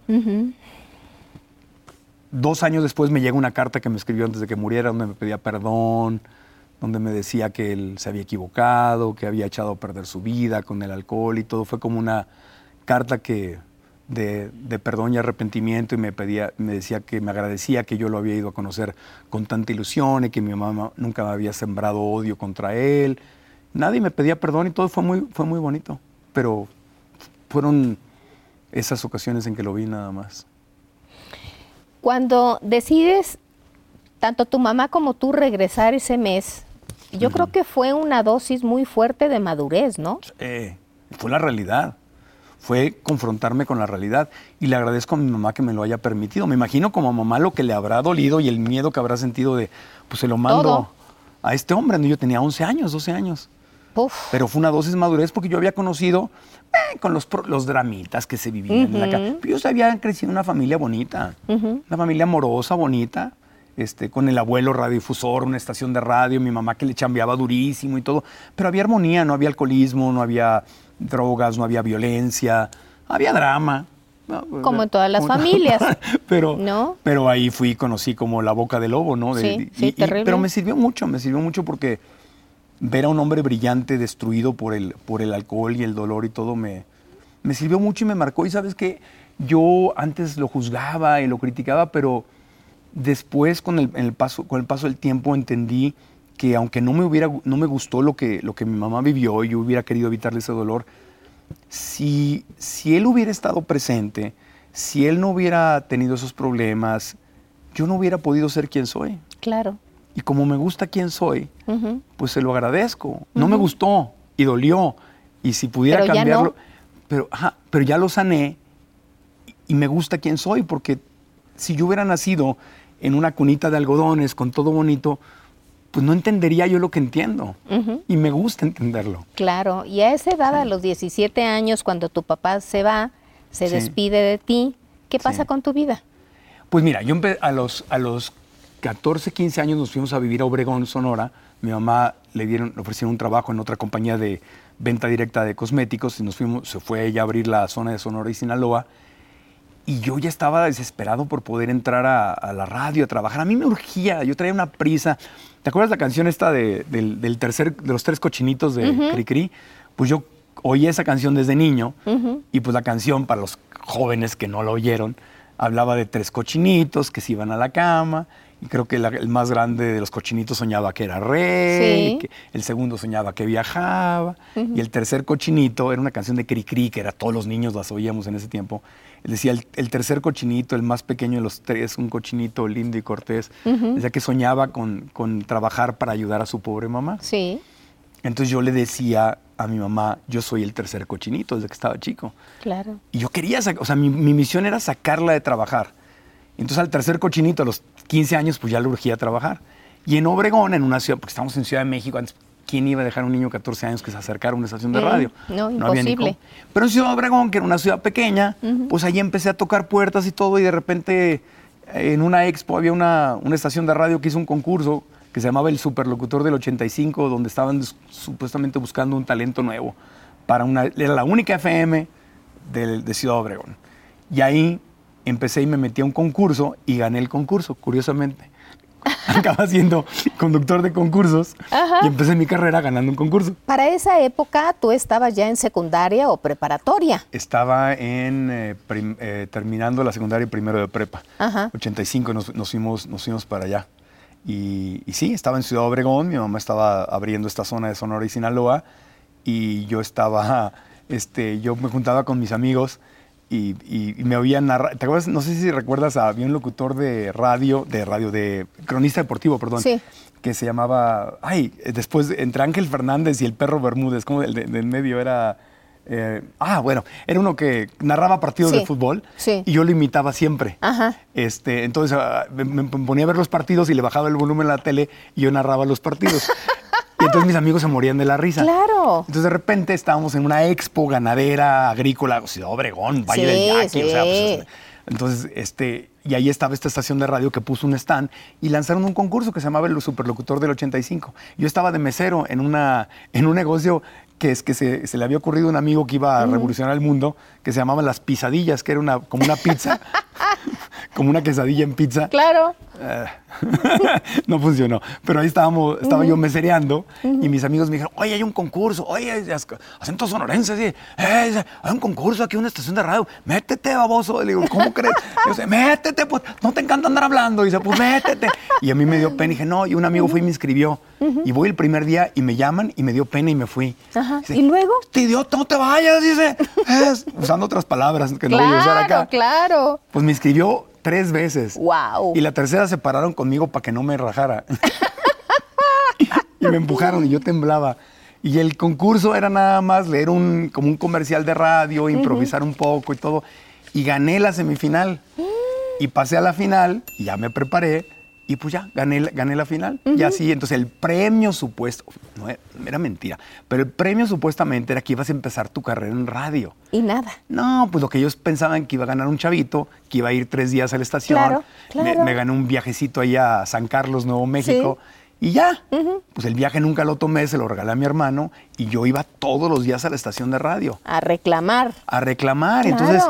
Dos años después me llega una carta que me escribió antes de que muriera, donde me pedía perdón, donde me decía que él se había equivocado, que había echado a perder su vida con el alcohol y todo. Fue como una carta que de, perdón y arrepentimiento y me pedía, me decía que me agradecía que yo lo había ido a conocer con tanta ilusión y que mi mamá nunca me había sembrado odio contra él. Nadie me pedía perdón y todo fue muy, fue muy bonito. Pero fueron esas ocasiones en que lo vi nada más. Cuando decides, tanto tu mamá como tú, regresar ese mes, yo creo que fue una dosis muy fuerte de madurez, ¿no? Eh, fue la realidad. Fue confrontarme con la realidad. Y le agradezco a mi mamá que me lo haya permitido. Me imagino como a mamá lo que le habrá dolido y el miedo que habrá sentido de, pues se lo mando Todo. a este hombre. ¿no? Yo tenía 11 años, 12 años. Uf, Pero fue una dosis de madurez porque yo había conocido eh, con los, los dramitas que se vivían en la casa. Pero Yo había crecido en una familia bonita, una familia amorosa, bonita, este, con el abuelo radiodifusor, una estación de radio, mi mamá que le chambeaba durísimo y todo. Pero había armonía, no había alcoholismo, no había drogas, no había violencia, había drama. Como en todas las Como- familias. *laughs* pero, ¿No? pero ahí fui y conocí como la boca del lobo, ¿no? De- Sí, sí, y- terrible. pero me sirvió mucho, me sirvió mucho porque ver a un hombre brillante destruido por el, por el alcohol y el dolor y todo me, me sirvió mucho y me marcó. Y sabes que yo antes lo juzgaba y lo criticaba, pero después con el, paso, con el paso del tiempo entendí que aunque no me, hubiera, no me gustó lo que, lo que mi mamá vivió y yo hubiera querido evitarle ese dolor, si, si él hubiera estado presente, si él no hubiera tenido esos problemas, yo no hubiera podido ser quien soy. claro. Y como me gusta quien soy, pues se lo agradezco. No me gustó y dolió. Y si pudiera Pero ya cambiarlo, no. pero, ajá, pero ya lo sané y- y me gusta quien soy, porque si yo hubiera nacido en una cunita de algodones con todo bonito, pues no entendería yo lo que entiendo. Y me gusta entenderlo. Claro, y a esa edad, a los 17 años, cuando tu papá se va, se Sí. despide de ti, ¿qué pasa Sí. con tu vida? Pues mira, yo a los, a los 14, 15 años nos fuimos a vivir a Obregón, Sonora, mi mamá le dieron, le ofrecieron un trabajo en otra compañía de venta directa de cosméticos y nos fuimos, se fue ella a abrir la zona de Sonora y Sinaloa. Y yo ya estaba desesperado por poder entrar a, a la radio, a trabajar. A mí me urgía, yo traía una prisa. ¿Te acuerdas la canción esta de, del, del tercer, de los tres cochinitos de Cri Cri? Pues yo oí esa canción desde niño y pues la canción para los jóvenes que no la oyeron hablaba de tres cochinitos que se iban a la cama y creo que la- el más grande de los cochinitos soñaba que era rey, Sí. que el segundo soñaba que viajaba y el tercer cochinito era una canción de Cri Cri que era todos los niños las oíamos en ese tiempo. Él decía el, el tercer cochinito, el más pequeño de los tres, un cochinito lindo y cortés, decía que soñaba con, con trabajar para ayudar a su pobre mamá. Sí, Entonces yo le decía a mi mamá, yo soy el tercer cochinito desde que estaba chico. claro. Y yo quería, o sea, mi, mi misión era sacarla de trabajar. Entonces al tercer cochinito, a los 15 años, pues ya le urgía trabajar. Y en Obregón, en una ciudad, porque estamos en Ciudad de México, antes, ¿quién iba a dejar a un niño de 14 años que se acercara a una estación de Mm, radio? no, había ni imposible. cómo. Pero en Ciudad de Obregón, que era una ciudad pequeña, pues ahí empecé a tocar puertas y todo, y de repente en una expo había una, una estación de radio que hizo un concurso que se llamaba El Superlocutor del 85, donde estaban supuestamente buscando un talento nuevo para una, era la única FM del- de Ciudad Obregón. Y ahí empecé y me metí a un concurso y gané el concurso, curiosamente. *laughs* Acaba siendo conductor de concursos Ajá. y empecé mi carrera ganando un concurso. Para esa época, ¿tú estabas ya en secundaria o preparatoria? Estaba en eh, prim- eh, terminando la secundaria y primero de prepa. Ajá. 85 nos, nos fuimos, nos fuimos para allá. Y, y sí, estaba en Ciudad Obregón, mi mamá estaba abriendo esta zona de Sonora y Sinaloa y yo estaba, *laughs* este, yo me juntaba con mis amigos y, y- y me oían narrar. ¿Te acuerdas? No sé si recuerdas, había un locutor de radio, de radio, de cronista deportivo, perdón. Sí. Que se llamaba, ay, después entre Ángel Fernández y el perro Bermúdez, como el de, del medio era, eh, ah, bueno, era uno que narraba partidos Sí, de fútbol sí. y yo lo imitaba siempre. Ajá. Este, entonces ah, me, me ponía a ver los partidos y le bajaba el volumen a la tele y yo narraba los partidos. *laughs* entonces mis amigos se morían de la risa. Claro. Entonces de repente estábamos en una expo ganadera agrícola, Ciudad Obregón, Valle Sí, del Yaqui, o sea, pues, sí. entonces, este, y ahí estaba esta estación de radio que puso un stand y lanzaron un concurso que se llamaba el Superlocutor del 85. Yo estaba de mesero en, una, en un negocio que es que se, se le había ocurrido a un amigo que iba a revolucionar el mundo, que se llamaba Las Pisadillas, que era una, como una pizza, *laughs* como una quesadilla en pizza. Claro. *laughs* No funcionó. Pero ahí estábamos, estaba yo mesereando y mis amigos me dijeron, oye, hay un concurso, oye, acento sonorense, sí, eh, hay un concurso aquí en una estación de radio, métete, baboso. Le digo, ¿cómo crees? Yo, "Sí, métete, pues, no te encanta andar hablando. Y dice, pues, métete. Y a mí me dio pena y dije, no, y un amigo fue y me inscribió. Y voy el primer día y me llaman y me dio pena y me fui. Ajá. Dice, ¿Y luego? "Este idiota, no te vayas, dice. Es- usando otras palabras que no voy a usar acá. Claro, claro. Pues me inscribió tres veces. Guau. Y la tercera se pararon conmigo para que no me rajara. *laughs* y me empujaron y yo temblaba. Y el concurso era nada más leer un, como un comercial de radio, improvisar un poco y todo. Y gané la semifinal. Y pasé a la final, y ya me preparé, y pues ya, gané, la- gané la final. Y así, entonces el premio supuesto, no era, era mentira, pero el premio supuestamente era que ibas a empezar tu carrera en radio. Y nada. No, pues lo que ellos pensaban que iba a ganar un chavito, que iba a ir tres días a la estación. Claro, Me- claro. Me, gané un viajecito ahí a San Carlos, Nuevo México. Y ya, pues el viaje nunca lo tomé, se lo regalé a mi hermano y yo iba todos los días a la estación de radio A reclamar. a reclamar. Claro. Entonces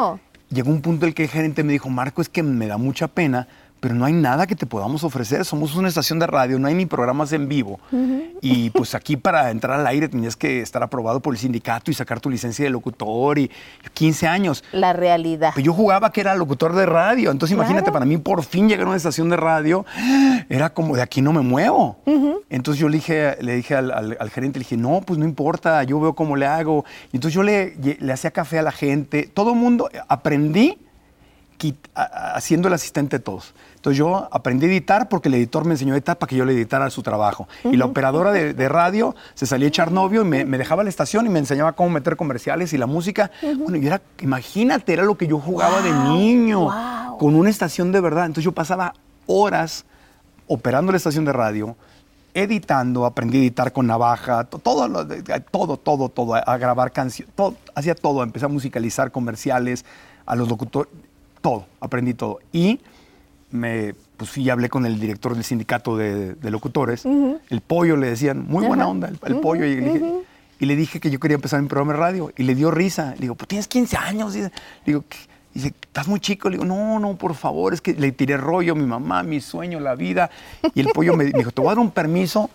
llegó un punto en el que el gerente me dijo, Marco, es que me da mucha pena, pero no hay nada que te podamos ofrecer. Somos una estación de radio, no hay ni programas en vivo. Y pues aquí para entrar al aire tenías que estar aprobado por el sindicato y sacar tu licencia de locutor y 15 años. La realidad. Pues yo jugaba que era locutor de radio. Entonces Claro. imagínate, para mí por fin llegar a una estación de radio, era como de aquí no me muevo. Entonces yo le dije, le dije al, al- al gerente, le dije, no, pues no importa, yo veo cómo le hago. Y entonces yo le, le hacía café a la gente. Todo mundo, aprendí haciendo el asistente de todos. Entonces yo aprendí a editar porque el editor me enseñó a editar para que yo le editara su trabajo. Y la operadora de, de radio se salía a echar novio y me, me dejaba la estación y me enseñaba cómo meter comerciales y la música. Bueno, y era, imagínate, era lo que yo jugaba de niño wow. con una estación de verdad. Entonces yo pasaba horas operando la estación de radio, editando, aprendí a editar con navaja, to- todo, todo, todo, todo, a, grabar canciones, hacía todo, empecé a musicalizar comerciales, a los locutores, todo, aprendí todo. Y me, pues fui y hablé con el director del sindicato de, de locutores. El pollo le decían, muy buena onda, el, el pollo. Y le, dije, y le dije que yo quería empezar mi programa de radio. Y le dio risa. Le digo, pues tienes 15 años. Y, le digo, ¿qué? dice, ¿estás muy chico? Le digo, no, no, por favor, es que le tiré rollo mi mamá, mi sueño, la vida. Y el pollo me, me dijo, te voy a dar un permiso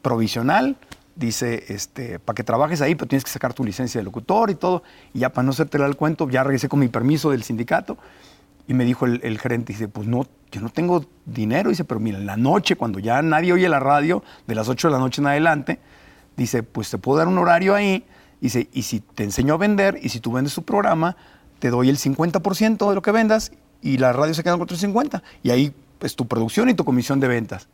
provisional dice, este, para que trabajes ahí, pero tienes que sacar tu licencia de locutor y todo. Y ya para no hacerte el cuento, ya regresé con mi permiso del sindicato. Y me dijo el, gerente, dice, pues no, yo no tengo dinero. Dice, pero mira, en la noche, cuando ya nadie oye la radio, de las 8 de la noche en adelante, dice, pues te puedo dar un horario ahí. Dice, y si te enseño a vender, y si tú vendes tu programa, te doy el 50% de lo que vendas, y la radio se queda con otro 50%. Y ahí, pues tu producción y tu comisión de ventas.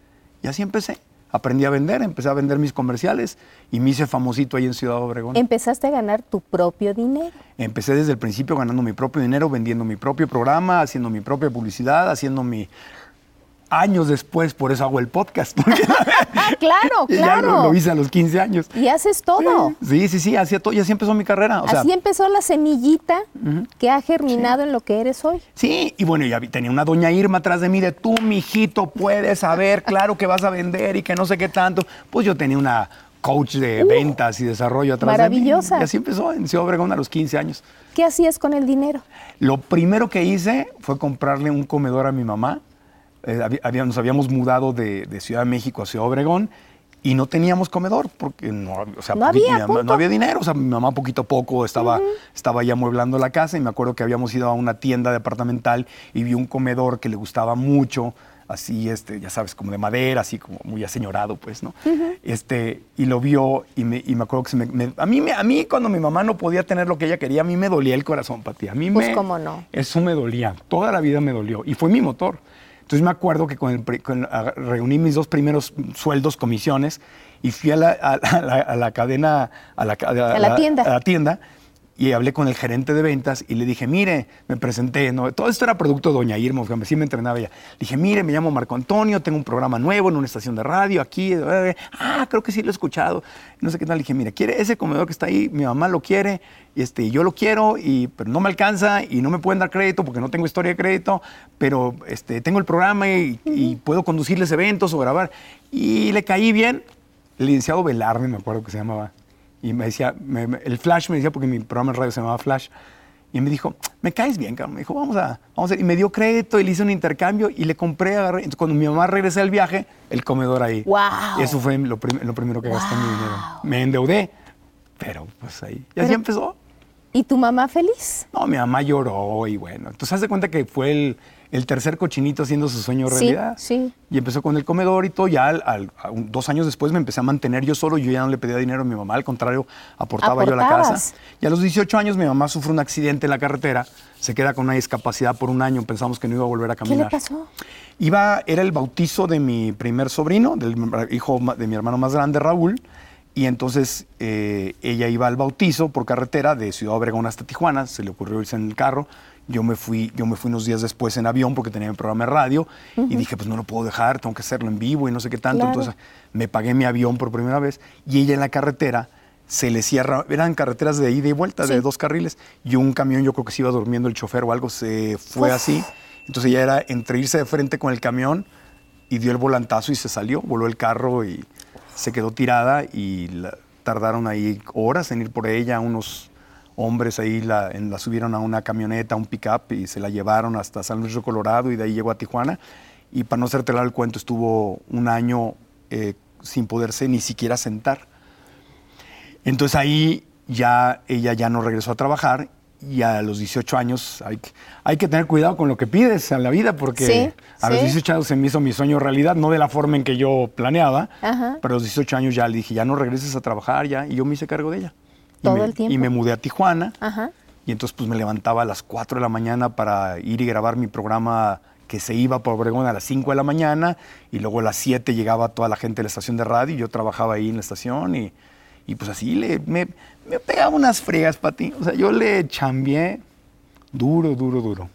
Y así empecé aprendí a vender, empecé a vender mis comerciales y me hice famosito ahí en Ciudad Obregón. Empezaste a ganar tu propio dinero. Empecé desde el principio ganando mi propio dinero, vendiendo mi propio programa, haciendo mi propia publicidad, haciendo mi... Años después, por eso hago el podcast. *laughs* ah, claro, claro. Ya lo, lo, hice a los 15 años. Y haces todo. Sí, sí, sí, así, todo, y así empezó mi carrera. O así empezó la semillita uh -huh. que ha germinado sí. en lo que eres hoy. Sí, y bueno, ya tenía una doña Irma atrás de mí de tú, mijito, puedes saber, claro que vas a vender y que no sé qué tanto. Pues yo tenía una coach de uh, ventas y desarrollo atrás maravillosa. de mí. Y así empezó en Ciudad Obregón a los 15 años. ¿Qué hacías con el dinero? Lo primero que hice fue comprarle un comedor a mi mamá. Eh, había, nos habíamos mudado de, de, Ciudad de México a Ciudad Obregón y no teníamos comedor porque no, o sea, no, había, mamá, no había dinero. O sea, mi mamá poquito a poco estaba, uh -huh. estaba ya amueblando la casa y me acuerdo que habíamos ido a una tienda departamental y vi un comedor que le gustaba mucho así, este, ya sabes, como de madera, así como muy aseñorado, pues, ¿no? Uh -huh. este, y lo vio y me, y me acuerdo que se me, me, a, mí, me, a mí cuando mi mamá no podía tener lo que ella quería, a mí me dolía el corazón, Pati. A mí pues me... cómo no. Eso me dolía, toda la vida me dolió y fue mi motor. Entonces me acuerdo que con el, con, a, reuní mis dos primeros sueldos, comisiones, y fui a la, a, la, a la cadena, a la, a la, tienda. a la tienda, y hablé con el gerente de ventas y le dije, mire, me presenté, ¿no? todo esto era producto de Doña Irma, que sí me entrenaba ella. Le dije, mire, me llamo Marco Antonio, tengo un programa nuevo en una estación de radio aquí. Ah, creo que sí lo he escuchado. No sé qué tal. Le dije, mire, ¿quiere ese comedor que está ahí? Mi mamá lo quiere, y este, yo lo quiero, y, pero no me alcanza y no me pueden dar crédito porque no tengo historia de crédito, pero este, tengo el programa y, uh -huh. y puedo conducirles eventos o grabar. Y le caí bien. El licenciado Velarde, me acuerdo que se llamaba y me decía, me, me, el Flash me decía, porque mi programa de radio se llamaba Flash, y me dijo, me caes bien, cabrón. Me dijo, vamos a, vamos a, y me dio crédito y le hice un intercambio y le compré, agarré. Entonces, cuando mi mamá regresé del viaje, el comedor ahí. ¡Wow! Y eso fue lo, prim lo primero que wow. gasté mi dinero. Me endeudé, pero pues ahí. Y así empezó. ¿Y tu mamá feliz? No, mi mamá lloró y bueno. Entonces, haz de cuenta que fue el, el tercer cochinito haciendo su sueño realidad. Sí, sí. Y empezó con el comedor y todo. Ya al, al, dos años después me empecé a mantener yo solo. Yo ya no le pedía dinero a mi mamá, al contrario, aportaba yo a la casa. Y a los 18 años mi mamá sufre un accidente en la carretera, se queda con una discapacidad por un año. Pensamos que no iba a volver a caminar. ¿Qué le pasó? Iba, era el bautizo de mi primer sobrino, del hijo de mi hermano más grande, Raúl. Y entonces eh, ella iba al bautizo por carretera de Ciudad Obregón hasta Tijuana, se le ocurrió irse en el carro. Yo me fui, yo me fui unos días después en avión porque tenía mi programa de radio uh -huh. y dije, pues no lo puedo dejar, tengo que hacerlo en vivo y no sé qué tanto. Claro. Entonces me pagué mi avión por primera vez y ella en la carretera se le cierra, eran carreteras de ida y vuelta, sí. de dos carriles, y un camión, yo creo que se iba durmiendo el chofer o algo, se fue Uf. así. Entonces ella era entre irse de frente con el camión y dio el volantazo y se salió, voló el carro y se quedó tirada y la, tardaron ahí horas en ir por ella, unos hombres ahí la, en, la subieron a una camioneta, a un pickup y se la llevaron hasta San Luis Río Colorado y de ahí llegó a Tijuana. Y para no hacerte el cuento, estuvo un año eh, sin poderse ni siquiera sentar. Entonces ahí ya ella ya no regresó a trabajar y a los 18 años hay, hay que tener cuidado con lo que pides en la vida porque sí, a sí. los 18 años se me hizo mi sueño realidad, no de la forma en que yo planeaba, Ajá. pero a los 18 años ya le dije, ya no regreses a trabajar ya, y yo me hice cargo de ella. Todo y me, el tiempo. Y me mudé a Tijuana Ajá. y entonces pues me levantaba a las 4 de la mañana para ir y grabar mi programa que se iba por Obregón a las 5 de la mañana y luego a las 7 llegaba toda la gente de la estación de radio y yo trabajaba ahí en la estación y, y pues así le, me, me pegaba unas fregas para ti. O sea, yo le chambié duro, duro, duro.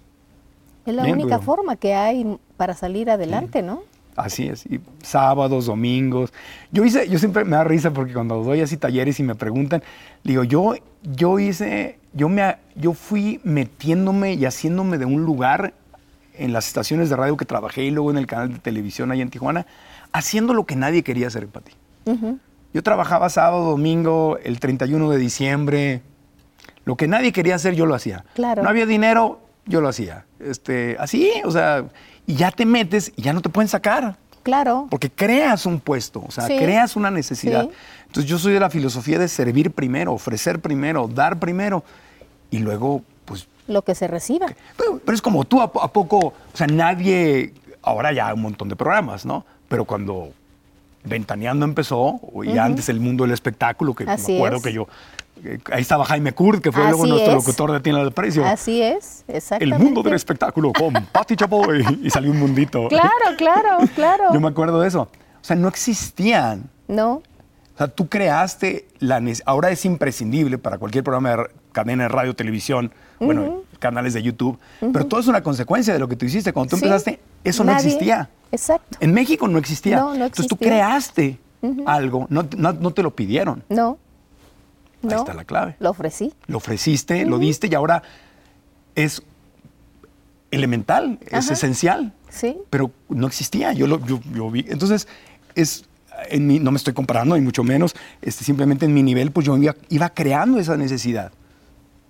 Es la Bien única duro. forma que hay para salir adelante, ¿no? Así es, y sábados, domingos. Yo hice, yo siempre me da risa porque cuando doy así talleres y me preguntan, digo, yo, yo hice, yo me, yo fui metiéndome y haciéndome de un lugar en las estaciones de radio que trabajé y luego en el canal de televisión ahí en Tijuana, haciendo lo que nadie quería hacer para ti. Yo trabajaba sábado, domingo, el 31 de diciembre. Lo que nadie quería hacer, yo lo hacía. Claro. No había dinero, yo lo hacía. Este, así, o sea, y ya te metes y ya no te pueden sacar. Claro. Porque creas un puesto, o sea, Sí. creas una necesidad. Sí. Entonces yo soy de la filosofía de servir primero, ofrecer primero, dar primero y luego, pues, Lo que se reciba. pero, pero es como tú, ¿a, po- a poco? O sea, nadie, ahora ya hay un montón de programas, ¿no? Pero cuando Ventaneando empezó, y antes el mundo del espectáculo, que Así me acuerdo es. que yo, ahí estaba Jaime Kurt, que fue luego nuestro es. locutor de Tienda del Precio. Así es, El exactamente. mundo del espectáculo con *laughs* Patti Chapoy. Y salió un mundito. Claro, claro, claro. Yo me acuerdo de eso. O sea, no existían. No, O sea, tú creaste la ahora es imprescindible para cualquier programa de cadena de radio, televisión, bueno, canales de YouTube, pero todo es una consecuencia de lo que tú hiciste. Cuando tú Sí. empezaste, eso no existía. Exacto. En México no existía. No, no Entonces tú existía. creaste algo, no, no- no te lo pidieron. No. Ahí no. está la clave. Lo ofrecí. Lo ofreciste, lo diste y ahora es elemental, es esencial. Sí. Pero no existía, yo lo yo, yo vi. Entonces, es, en mi- no me estoy comparando, ni mucho menos, este, simplemente en mi nivel, pues yo iba, iba creando esa necesidad.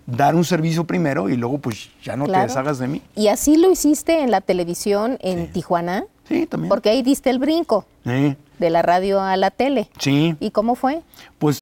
Dar un servicio primero y luego, pues ya no te deshagas de mí. Y así lo hiciste en la televisión en Tijuana, Sí, también. porque ahí diste el brinco Sí, de la radio a la tele. sí, ¿Y cómo fue? pues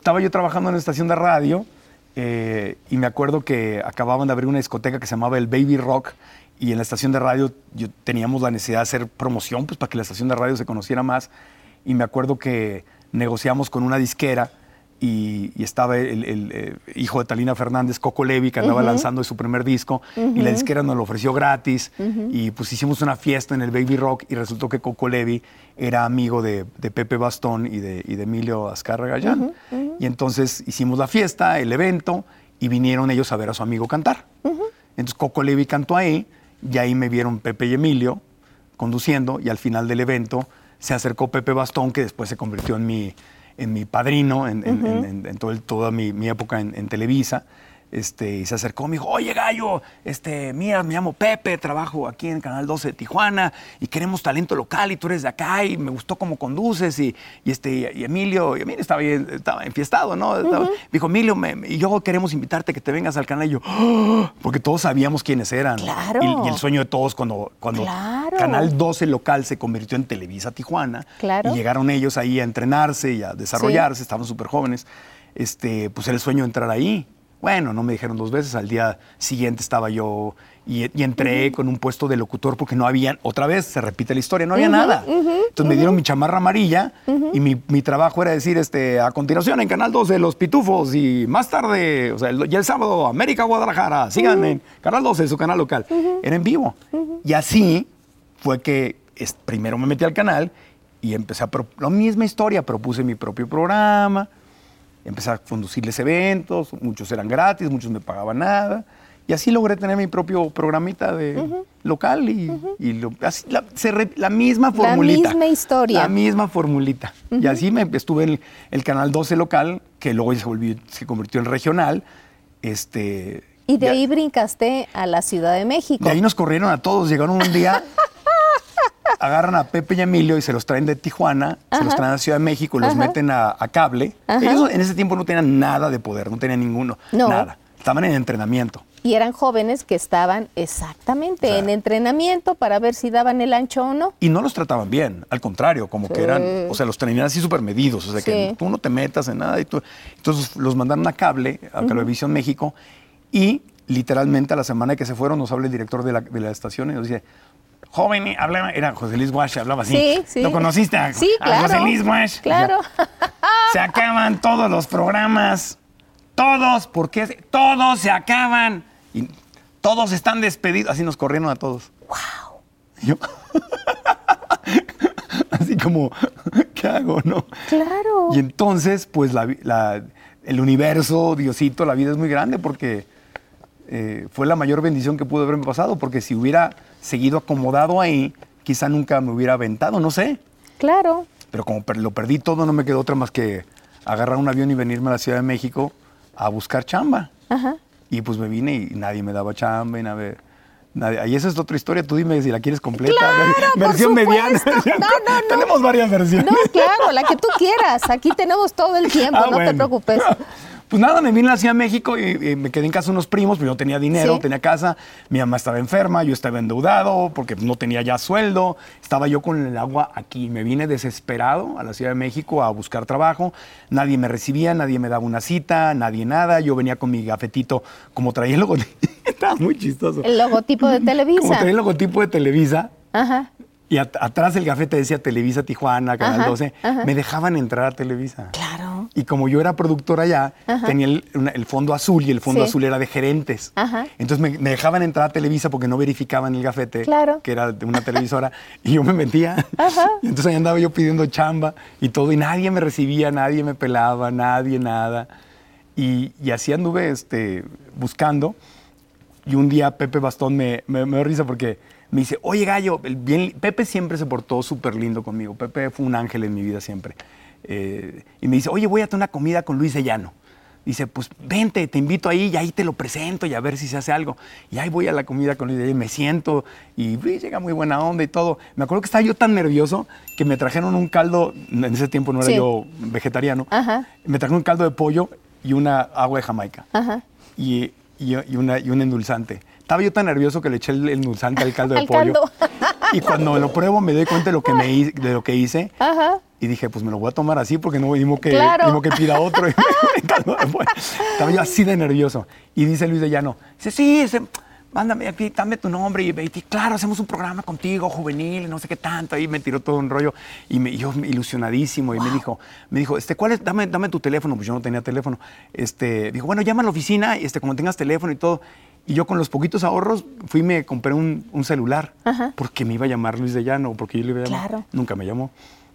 Estaba yo trabajando en una estación de radio eh, y me acuerdo que acababan de abrir una discoteca que se llamaba el Baby Rock y en la estación de radio teníamos la necesidad de hacer promoción pues, para que la estación de radio se conociera más y me acuerdo que negociamos con una disquera y, y estaba el, el, eh, hijo de Talina Fernández, Coco Levi, que andaba lanzando su primer disco y la disquera nos lo ofreció gratis y pues hicimos una fiesta en el Baby Rock y resultó que Coco Levi era amigo de, de Pepe Bastón y de, y de Emilio Azcárraga Gallán. Y entonces hicimos la fiesta, el evento y vinieron ellos a ver a su amigo cantar. Entonces Coco Levi cantó ahí y ahí me vieron Pepe y Emilio conduciendo y al final del evento se acercó Pepe Bastón, que después se convirtió en mi, en mi padrino en, en- en- en- en todo el- toda mi, mi época en Televisa. Este, y se acercó, me dijo, oye gallo, este, mira, me llamo Pepe, trabajo aquí en Canal 12 de Tijuana y queremos talento local y tú eres de acá y me gustó cómo conduces y, y este, y Emilio, y Emilio estaba, bien, estaba enfiestado, ¿no? Estaba- Dijo, Emilio, me- y yo queremos invitarte que te vengas al canal y yo, "Ah", porque todos sabíamos quiénes eran. Claro. Y, y el sueño de todos cuando, cuando Claro. Canal 12 local se convirtió en Televisa Tijuana. Claro. Y llegaron ellos ahí a entrenarse y a desarrollarse, estaban súper jóvenes. Este, pues era el sueño de entrar ahí. Bueno, no me dijeron dos veces, al día siguiente estaba yo y, y entré con un puesto de locutor porque no había, otra vez se repite la historia, no había nada. Entonces me dieron mi chamarra amarilla y mi, mi trabajo era decir, este, a continuación en Canal 12 Los Pitufos y más tarde, o sea, el- y el sábado América Guadalajara, sigan en Canal 12, su canal local. Era en vivo. Y así fue que es- primero me metí al canal y empecé a... La misma historia, propuse mi propio programa, empecé a conducirles eventos, muchos eran gratis, muchos me pagaban nada. Y así logré tener mi propio programita de local y, y lo- así, la, se re- la misma La formulita. misma historia. La misma formulita. Y así me estuve en el, el canal 12 local, que luego se, volvió, se convirtió en regional. Este, Y de ya- ahí brincaste a la Ciudad de México. de ahí nos corrieron a todos. Llegaron un día, *laughs* agarran a Pepe y a Emilio y se los traen de Tijuana, se los traen a Ciudad de México, los meten a, a cable. Ajá. Ellos en ese tiempo no tenían nada de poder, no tenían ninguno, No. nada. estaban en entrenamiento. Y eran jóvenes que estaban exactamente O sea, en entrenamiento para ver si daban el ancho o no. Y no los trataban bien, al contrario, como que eran, o sea, los tenían así súper medidos, o sea, que tú no te metas en nada. Y tú, entonces los mandaron a cable, a Televisión México, y literalmente a la semana que se fueron nos habla el director de la, de la estación y nos dice, joven, hablaba, era José Luis Wash, hablaba así. Sí, sí. ¿Lo conociste a, Sí, a claro. José Luis Wash? Claro. Se acaban todos los programas. Todos, ¿por qué? Todos se acaban. Y todos están despedidos. Así nos corrieron a todos. ¡Wow! Yo, *laughs* así como, ¿qué hago, no? Claro. Y entonces, pues, la- el universo, Diosito, la vida es muy grande porque eh, fue la mayor bendición que pudo haberme pasado. Porque si hubiera seguido acomodado ahí, quizá nunca me hubiera aventado, no sé. Claro. Pero como per- lo perdí todo, no me quedó otra más que agarrar un avión y venirme a la Ciudad de México a buscar chamba. Ajá. Y pues me vine y nadie me daba chamba y nadie. nadie- y esa es otra historia, tú dime si la quieres completa. Claro, *laughs* por versión mediana. supuesto. *laughs* No, no, no. Tenemos varias versiones. No, claro, la que tú quieras. Aquí tenemos todo el tiempo, *laughs* Ah, no te preocupes. Pues nada, me vine a la Ciudad de México y, y me quedé en casa de unos primos, pero yo tenía dinero, Sí. tenía casa, mi mamá estaba enferma, yo estaba endeudado porque no tenía ya sueldo, estaba yo con el agua aquí, me vine desesperado a la Ciudad de México a buscar trabajo, nadie me recibía, nadie me daba una cita, nadie nada, yo venía con mi gafetito, como traía el logotipo, *laughs* estaba muy chistoso, El logotipo de como Televisa. traía el logotipo de Televisa, Ajá. y at- atrás el gafete decía Televisa Tijuana, Canal Ajá, 12, ajá. me dejaban entrar a Televisa. Claro. Y como yo era productor allá, Ajá. tenía el, una- el fondo azul y el fondo Sí. azul era de gerentes. Ajá. Entonces me, me dejaban entrar a Televisa porque no verificaban el gafete, Claro. que era de una televisora, *laughs* y yo me metía. *laughs* Y entonces ahí andaba yo pidiendo chamba y todo, y nadie me recibía, nadie me pelaba, nadie, nada. Y, y así anduve este, buscando. Y un día Pepe Bastón me, me, me dio risa porque me dice, oye gallo, el bien, Pepe siempre se portó súper lindo conmigo. Pepe fue un ángel en mi vida siempre. Eh, y me dice, oye, voy a tener una comida con Luis de Llano. Dice, pues vente, te invito ahí y ahí te lo presento y a ver si se hace algo. Y ahí voy a la comida con Luis de Llano me siento y llega muy buena onda y todo. Me acuerdo que estaba yo tan nervioso que me trajeron un caldo, en ese tiempo no era Sí. yo vegetariano, Ajá. me trajeron un caldo de pollo y una agua de Jamaica Ajá. y, y- y una, y un endulzante. Estaba yo tan nervioso que le eché el endulzante al caldo de *laughs* Al pollo. caldo. Y cuando lo pruebo me doy cuenta de lo que, me, *laughs* de lo que hice. Ajá. Y dije, pues me lo voy a tomar así porque no mismo que, Claro. que pida otro. Y. *laughs* *laughs* Estaba yo así de nervioso. Y dice Luis de Llano, dice, sí, dice, mándame aquí, dame tu nombre. Y, y claro, hacemos un programa contigo, juvenil, no sé qué tanto. Ahí me tiró todo un rollo. Y me, yo ilusionadísimo. Y me dijo, me dijo, este, ¿cuál es? Dame, dame tu teléfono. Pues yo no tenía teléfono. Este, dijo, bueno, llama a la oficina, y este, como tengas teléfono y todo. Y yo con los poquitos ahorros fui y me compré un, un celular. Ajá. Porque me iba a llamar Luis de Llano, porque yo le iba a llamar. Claro. Nunca me llamó.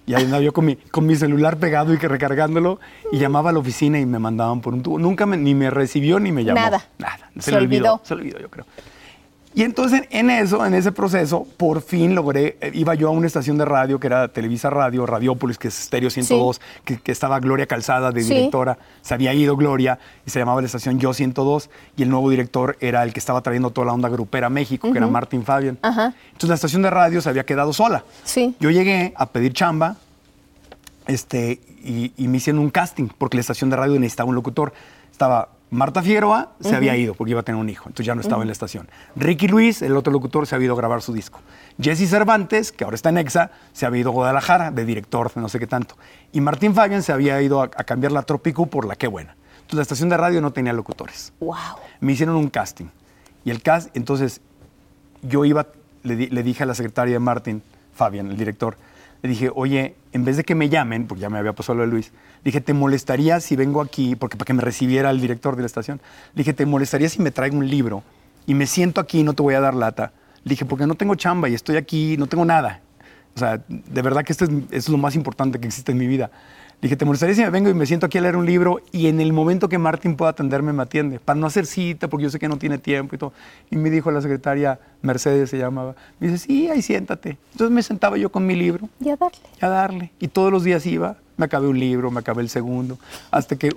Y ahí andaba yo con mi, con mi celular pegado y que recargándolo y llamaba a la oficina y me mandaban por un tubo. Nunca me- ni me recibió ni me llamó. Nada. Nada. Se, Se le olvidó. olvidó. Se le olvidó, yo creo. Y entonces en eso, en ese proceso, por fin logré, eh, iba yo a una estación de radio que era Televisa Radio, Radiópolis, que es Estéreo 102, que, que estaba Gloria Calzada de Sí. directora, se había ido Gloria y se llamaba la estación Yo 102 y el nuevo director era el que estaba trayendo toda la onda grupera a México, que era Martin Fabian. Ajá. Entonces la estación de radio se había quedado sola. Sí. Yo llegué a pedir chamba este, y, y me hicieron un casting porque la estación de radio necesitaba un locutor. Estaba Marta Figueroa, se había ido porque iba a tener un hijo, entonces ya no estaba en la estación. Ricky Luis, el otro locutor, se había ido a grabar su disco. Jesse Cervantes, que ahora está en EXA, se había ido a Guadalajara de director, de no sé qué tanto. Y Martín Fabian se había ido a, a cambiar la Trópico por la Qué Buena. Entonces la estación de radio no tenía locutores Wow. me hicieron un casting. Y el cast, entonces yo iba, le, di- le dije a la secretaria de Martin, Fabian, el director, le dije, oye, en vez de que me llamen, porque ya me había pasado lo de Luis, dije, ¿te molestaría si vengo aquí, porque para que me recibiera el director de la estación? Dije, ¿te molestaría si me traigo un libro y me siento aquí y no te voy a dar lata? Le dije, porque no tengo chamba y estoy aquí, no tengo nada. O sea, de verdad que esto es, esto es lo más importante que existe en mi vida. Dije, ¿te molestaría si me vengo y me siento aquí a leer un libro y en el momento que Martín pueda atenderme me atiende? Para no hacer cita, porque yo sé que no tiene tiempo y todo. Y me dijo la secretaria, Mercedes se llamaba, me dice, sí, ahí siéntate. Entonces me sentaba yo con mi libro Y a darle. y a darle. Y todos los días iba, me acabé un libro, me acabé el segundo, hasta que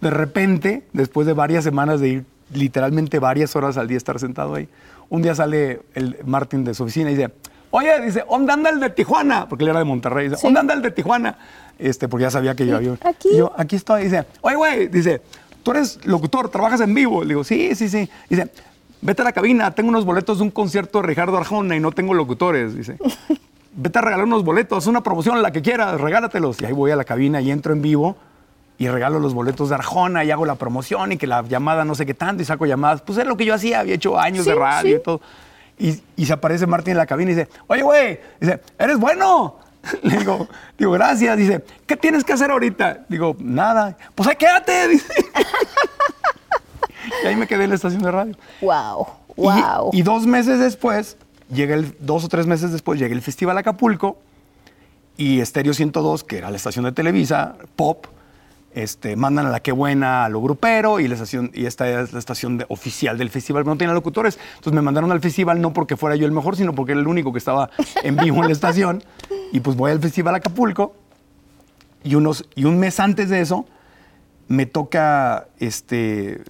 de repente, después de varias semanas de ir literalmente varias horas al día estar sentado ahí, un día sale el Martín de su oficina y dice, oye, dice, ¿dónde anda el de Tijuana? Porque él era de Monterrey, dice, Sí. ¿dónde anda el de Tijuana? Este, porque ya sabía que yo había... Aquí. Y yo, aquí estoy, dice, oye, güey, dice, tú eres locutor, trabajas en vivo. Le digo, sí, sí, sí. Dice, vete a la cabina, tengo unos boletos de un concierto de Ricardo Arjona y no tengo locutores. Dice, *laughs* vete a regalar unos boletos, una promoción, la que quieras, regálatelos. Y ahí voy a la cabina y entro en vivo y regalo los boletos de Arjona y hago la promoción y que la llamada no sé qué tanto y saco llamadas. Pues es lo que yo hacía, había hecho años de radio sí. y todo. Y, y se aparece Martín en la cabina y dice, oye, güey, dice, ¿eres bueno? *laughs* Le digo, digo, gracias. Dice, ¿qué tienes que hacer ahorita? Digo, nada. Pues ahí quédate, *laughs* dice. y ahí me quedé en la estación de radio. Wow, wow. Y, dos meses después, llega el, dos o tres meses después, llega el Festival Acapulco y Estéreo 102, que era la estación de Televisa, Pop, este, mandan a la que buena a lo grupero y, la estación, y esta es la estación de- oficial del festival, pero no tenía locutores. Entonces me mandaron al festival no porque fuera yo el mejor, sino porque era el único que estaba en vivo en la estación. Y pues voy al Festival Acapulco y, unos, y un mes antes de eso me toca, este,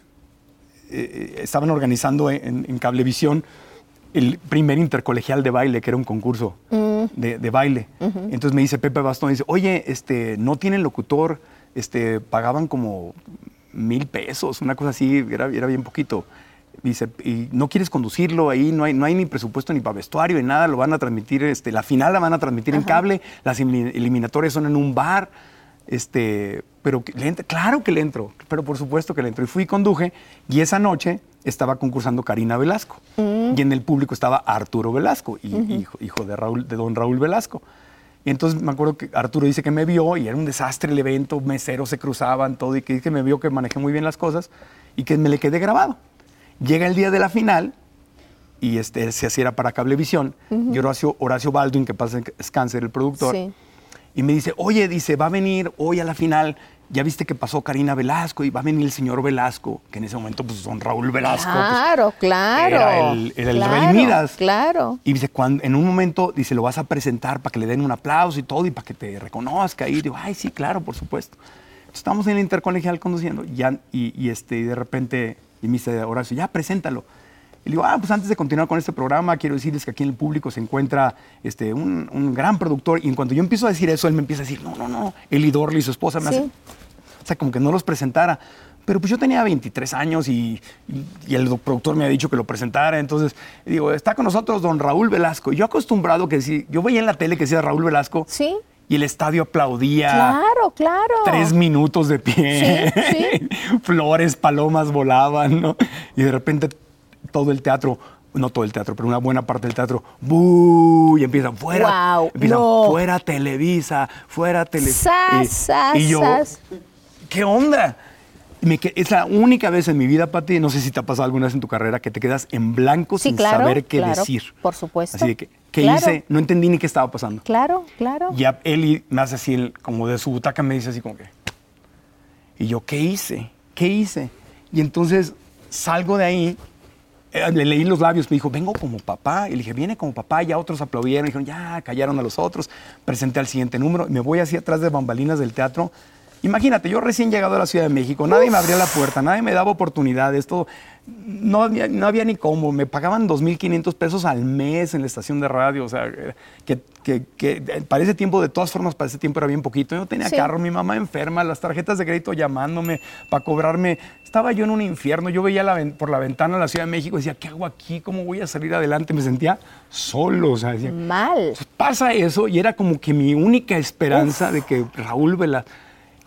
eh, estaban organizando en, en Cablevisión el primer intercolegial de baile, que era un concurso de, de baile. Entonces me dice Pepe Bastón, dice, oye, este, no tienen locutor, este, pagaban como mil pesos, una cosa así, era, era bien poquito. Dice, y no quieres conducirlo ahí, no hay, no hay ni presupuesto ni para vestuario ni nada, lo van a transmitir, este, la final la van a transmitir en cable, las elim- eliminatorias son en un bar, este, pero le claro que le entro, pero por supuesto que le entro. Y fui y conduje, y esa noche estaba concursando Karina Velasco, y en el público estaba Arturo Velasco, y- hijo, hijo de, Raúl, de don Raúl Velasco. Y entonces me acuerdo que Arturo dice que me vio y era un desastre el evento, meseros se cruzaban, todo, y que, que me vio que manejé muy bien las cosas y que me le quedé grabado. Llega el día de la final y este, se hacía para Cablevisión y Horacio, Horacio Baldwin, que pasa es cáncer, el productor, Sí. y me dice, oye, dice, va a venir hoy a la final, ya viste que pasó Karina Velasco y va a venir el señor Velasco, que en ese momento pues don Raúl Velasco. pues, Claro, claro. Era el, era el claro, rey Midas. Claro. Y dice, cuando, en un momento, dice, lo vas a presentar para que le den un aplauso y todo y para que te reconozca. Y digo, ay, sí, claro, por supuesto. Entonces, estamos en el intercolegial conduciendo ya, y, y, este, y de repente, y me dice Horacio, ya, preséntalo. Y le digo, ah, pues antes de continuar con este programa, quiero decirles que aquí en el público se encuentra este, un, un gran productor. Y en cuanto yo empiezo a decir eso, él me empieza a decir, no, no, no. Eli Dorley y su esposa me Sí. hacen o sea, como que no los presentara. Pero pues yo tenía 23 años y, y- y el productor me ha dicho que lo presentara. Entonces, digo, está con nosotros don Raúl Velasco. Yo acostumbrado que sí, yo veía en la tele que decía Raúl Velasco Sí. y el estadio aplaudía. Claro, claro. Tres minutos de pie. Sí, *laughs* Flores, palomas volaban, ¿no? Y de repente todo el teatro, no todo el teatro, pero una buena parte del teatro, ¡bu! Y empiezan, fuera. Guau, empiezan, no. fuera Televisa, fuera Televisa. Sas, y yo, sas. ¿qué onda? Y me es la única vez en mi vida, Pati, no sé si te ha pasado alguna vez en tu carrera, que te quedas en blanco Sí, sin claro, saber qué claro, decir. por supuesto. Así de que, ¿qué Claro. hice? No entendí ni qué estaba pasando. Claro, claro. Ya Eli me hace así, como de su butaca, me dice así como que. Y yo, ¿qué hice? ¿Qué hice? Y entonces salgo de ahí, le leí los labios, me dijo, vengo como papá. Y le dije, viene como papá. Ya otros aplaudieron, dijeron, ya, callaron a los otros. Presenté al siguiente número, y me voy así atrás de bambalinas del teatro. Imagínate, yo recién llegado a la Ciudad de México, nadie me abría la puerta, nadie me daba oportunidades, todo. No había, no había ni cómo, me pagaban 2.500 pesos al mes en la estación de radio, o sea, que, que- que, eh, para ese tiempo, de todas formas, para ese tiempo era bien poquito. Yo no tenía Sí. carro, mi mamá enferma, las tarjetas de crédito llamándome para cobrarme. Estaba yo en un infierno, yo veía la por la ventana la Ciudad de México y decía, ¿qué hago aquí? ¿Cómo voy a salir adelante? Me sentía solo, o sea, decía, Mal. pasa eso y era como que mi única esperanza de que Raúl Vela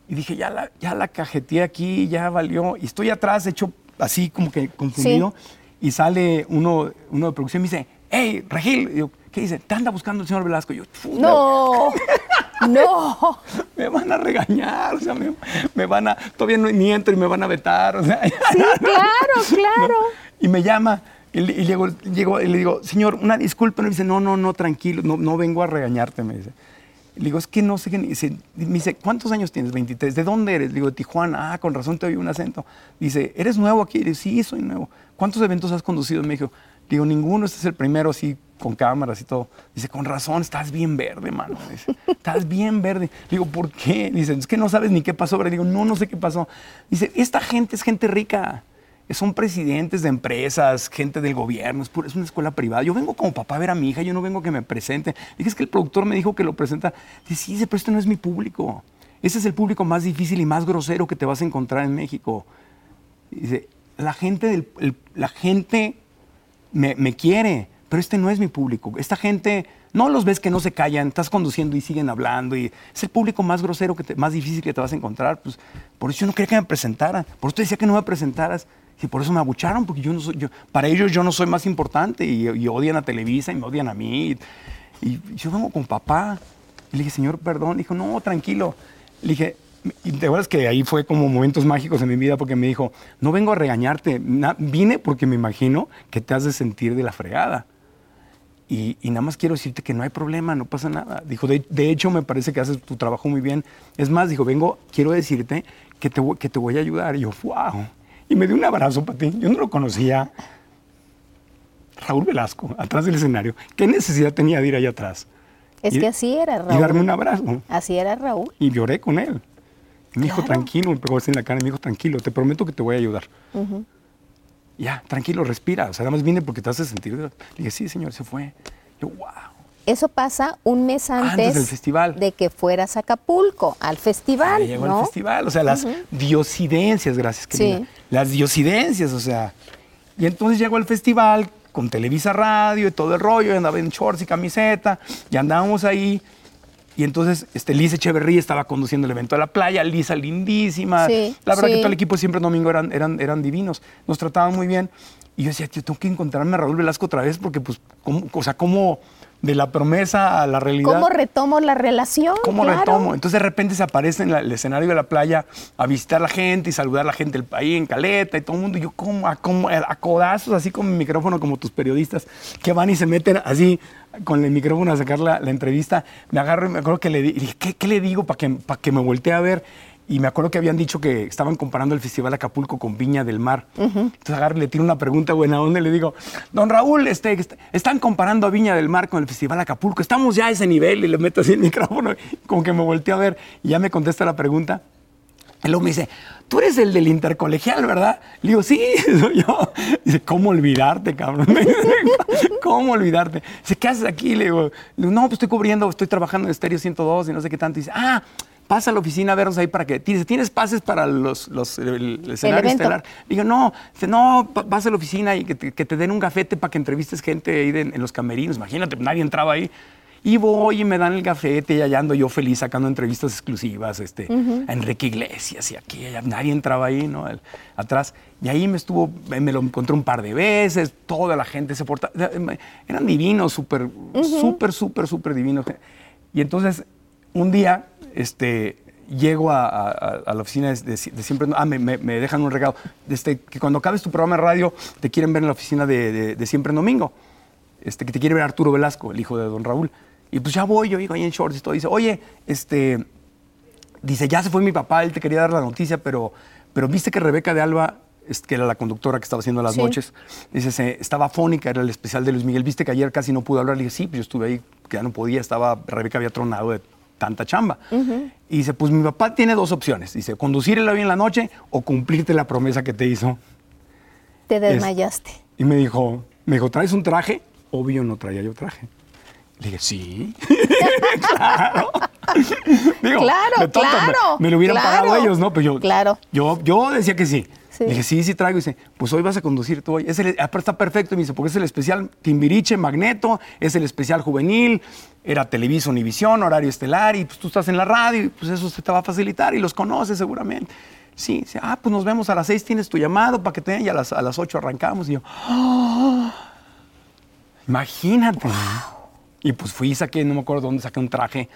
y dije ya la ya la cajeteé aquí ya valió y estoy atrás hecho así como que confundido y sale uno uno de producción y me dice hey Regil yo, qué dice te anda buscando el señor Velasco Y yo "Puta, No. *laughs* No. me van a regañar o sea me, me van a todavía no ni entro y me van a vetar o sea *laughs* Sí, claro, *laughs* claro. y me llama y, le- y llego, llego y le digo, señor, una disculpa. Y me dice, no, no, no, tranquilo, no, no vengo a regañarte, me dice. Le digo, es que no sé qué. Dice, me dice, ¿cuántos años tienes? 23. ¿De dónde eres? Le digo, Tijuana. Ah, con razón te oí un acento. Dice, ¿eres nuevo aquí? Le digo, sí, soy nuevo. ¿Cuántos eventos has conducido en México? Digo, ninguno, este es el primero así con cámaras y todo. Dice, con razón, estás bien verde, mano. Dice, estás bien verde. Le digo, ¿por qué? Dice, es que no sabes ni qué pasó. Le digo, no, no sé qué pasó. Dice, esta gente es gente rica son presidentes de empresas, gente del gobierno, es, una escuela privada. Yo vengo como papá a ver a mi hija, yo no vengo a que me presente. Dije, es que el productor me dijo que lo presenta. Dice, sí, pero este no es mi público. Ese es el público más difícil y más grosero que te vas a encontrar en México. Dice, la gente, la gente me, quiere, pero este no es mi público. Esta gente, no los ves que no se callan, estás conduciendo y siguen hablando. Y es el público más grosero, más difícil que te vas a encontrar. Pues, por eso yo no quería que me presentaran. Por eso decía que no me presentaras. Y por eso me abucharon, porque yo no soy, yo, para ellos yo no soy más importante y, y odian a Televisa y me odian a mí. Y, yo vengo con papá. Y le dije, señor, perdón. Dijo, no, tranquilo. Le dije, y te acuerdas que ahí fue como momentos mágicos en mi vida porque me dijo, no vengo a regañarte, vine porque me imagino que te has de sentir de la fregada. Y, y nada más quiero decirte que no hay problema, no pasa nada. Dijo, de, de hecho me parece que haces tu trabajo muy bien. Es más, dijo, vengo, quiero decirte que te, que te voy a ayudar. Y yo, wow. Y me dio un abrazo para ti. Yo no lo conocía. Raúl Velasco, atrás del escenario. ¿Qué necesidad tenía de ir allá atrás? Es Y- que así era Y Raúl. darme un abrazo. Así era Raúl. Y lloré con él. Y me dijo, Claro. tranquilo, me pegó así en la cara y me dijo, tranquilo, te prometo que te voy a ayudar. Ya, tranquilo, respira. O sea, nada más vine porque te hace sentir. Le dije, sí, señor, se fue. Yo, wow. Eso pasa un mes antes, Antes del festival. de que fueras a Acapulco, al festival, Ahí llegó ¿no? el festival. O sea, las diosidencias, gracias, querida. Sí. Las diosidencias, o sea. Y entonces llegó el festival con Televisa Radio y todo el rollo, y andaba en shorts y camiseta, y andábamos ahí. Y entonces este, Lisa Echeverría estaba conduciendo el evento a la playa, Lisa lindísima. Sí, la verdad sí. que todo el equipo siempre domingo eran, eran, eran divinos, nos trataban muy bien. Y yo decía, tío, tengo que encontrarme a Raúl Velasco otra vez porque, pues, ¿cómo, o sea, como de la promesa a la realidad. ¿Cómo retomo la relación? ¿Cómo Claro. retomo? Entonces de repente se aparece en la- el escenario de la playa a visitar a la gente y saludar a la gente del país en Caleta y todo el mundo. Y yo como a, como a codazos, así con mi micrófono, como tus periodistas, que van y se meten así con el micrófono a sacar la, la entrevista. Me agarro y me acuerdo que le dije, ¿qué, qué le digo para que, para que me voltee a ver? Y me acuerdo que habían dicho que estaban comparando el Festival Acapulco con Viña del Mar. Entonces agarro le tiro una pregunta buena onda y le digo, don Raúl, este, est- están comparando a Viña del Mar con el Festival Acapulco. Estamos ya a ese nivel y le meto así el *laughs* micrófono, como que me volteé a ver y ya me contesta la pregunta. Y luego me dice, tú eres el del intercolegial, ¿verdad? Le digo, sí, *laughs* soy yo. Dice, ¿cómo olvidarte, cabrón? *laughs* Me dice, ¿Cómo olvidarte? Dice, ¿qué haces aquí? Le digo, no, pues estoy cubriendo, estoy trabajando en Estéreo 102 y no sé qué tanto. Y dice, ah, pasa a la oficina a vernos ahí para que... Dice, ¿tienes pases para los, los- el, el escenario evento. estelar? Digo, no, no, vas a la oficina y que te, que te den un gafete para que entrevistes gente ahí de- en los camerinos. Imagínate, nadie entraba ahí. Y voy y me dan el gafete y allá ando yo feliz sacando entrevistas exclusivas este, a Enrique Iglesias y aquí, allá, nadie entraba ahí, ¿no? El- atrás. Y ahí me estuvo, me lo encontré un par de veces, toda la gente se portaba, eran divinos, súper, súper, súper, súper divinos. Y entonces, un día, este, llego a, a- a la oficina de, de- de siempre, ah, me, me- me dejan un regalo, este, que cuando acabes tu programa de radio, te quieren ver en la oficina de, de- siempre en domingo este, que te quiere ver Arturo Velasco, el hijo de don Raúl. Y pues ya voy, yo digo ahí en shorts y todo. Dice, oye, este, dice, ya se fue mi papá, él te quería dar la noticia, pero, pero viste que Rebeca de Alba, que era la conductora que estaba haciendo las Sí. noches, dice, se- estaba afónica, era el especial de Luis Miguel, viste que ayer casi no pudo hablar. Le dije, sí, pues yo estuve ahí, que ya no podía, estaba, Rebeca había tronado de tanta chamba. Y dice, pues mi papá tiene dos opciones. Dice, conducirla bien la noche o cumplirte la promesa que te hizo. Te desmayaste. Y me dijo, me dijo, ¿traes un traje? Obvio no traía yo traje. Le dije, sí. *laughs* claro. Digo, Claro, tonto, me- claro, Me, lo hubieran claro. pagado ellos, ¿no? Pero yo, Claro. yo, yo decía que sí. Sí. Le dije, sí, sí traigo. Y dice, pues hoy vas a conducir tú hoy. Es el, pero está perfecto. Y me dice, porque es el especial Timbiriche, Magneto, es el especial juvenil, era Televisa, Univisión, horario estelar, y pues tú estás en la radio, y pues eso se te va a facilitar y los conoces seguramente. Sí, dice, ah, pues nos vemos a las seis, tienes tu llamado para que te den, y a las, a las ocho arrancamos. Y yo, ¡ah! imagínate. Y pues fui y saqué, no me acuerdo dónde, saqué un traje,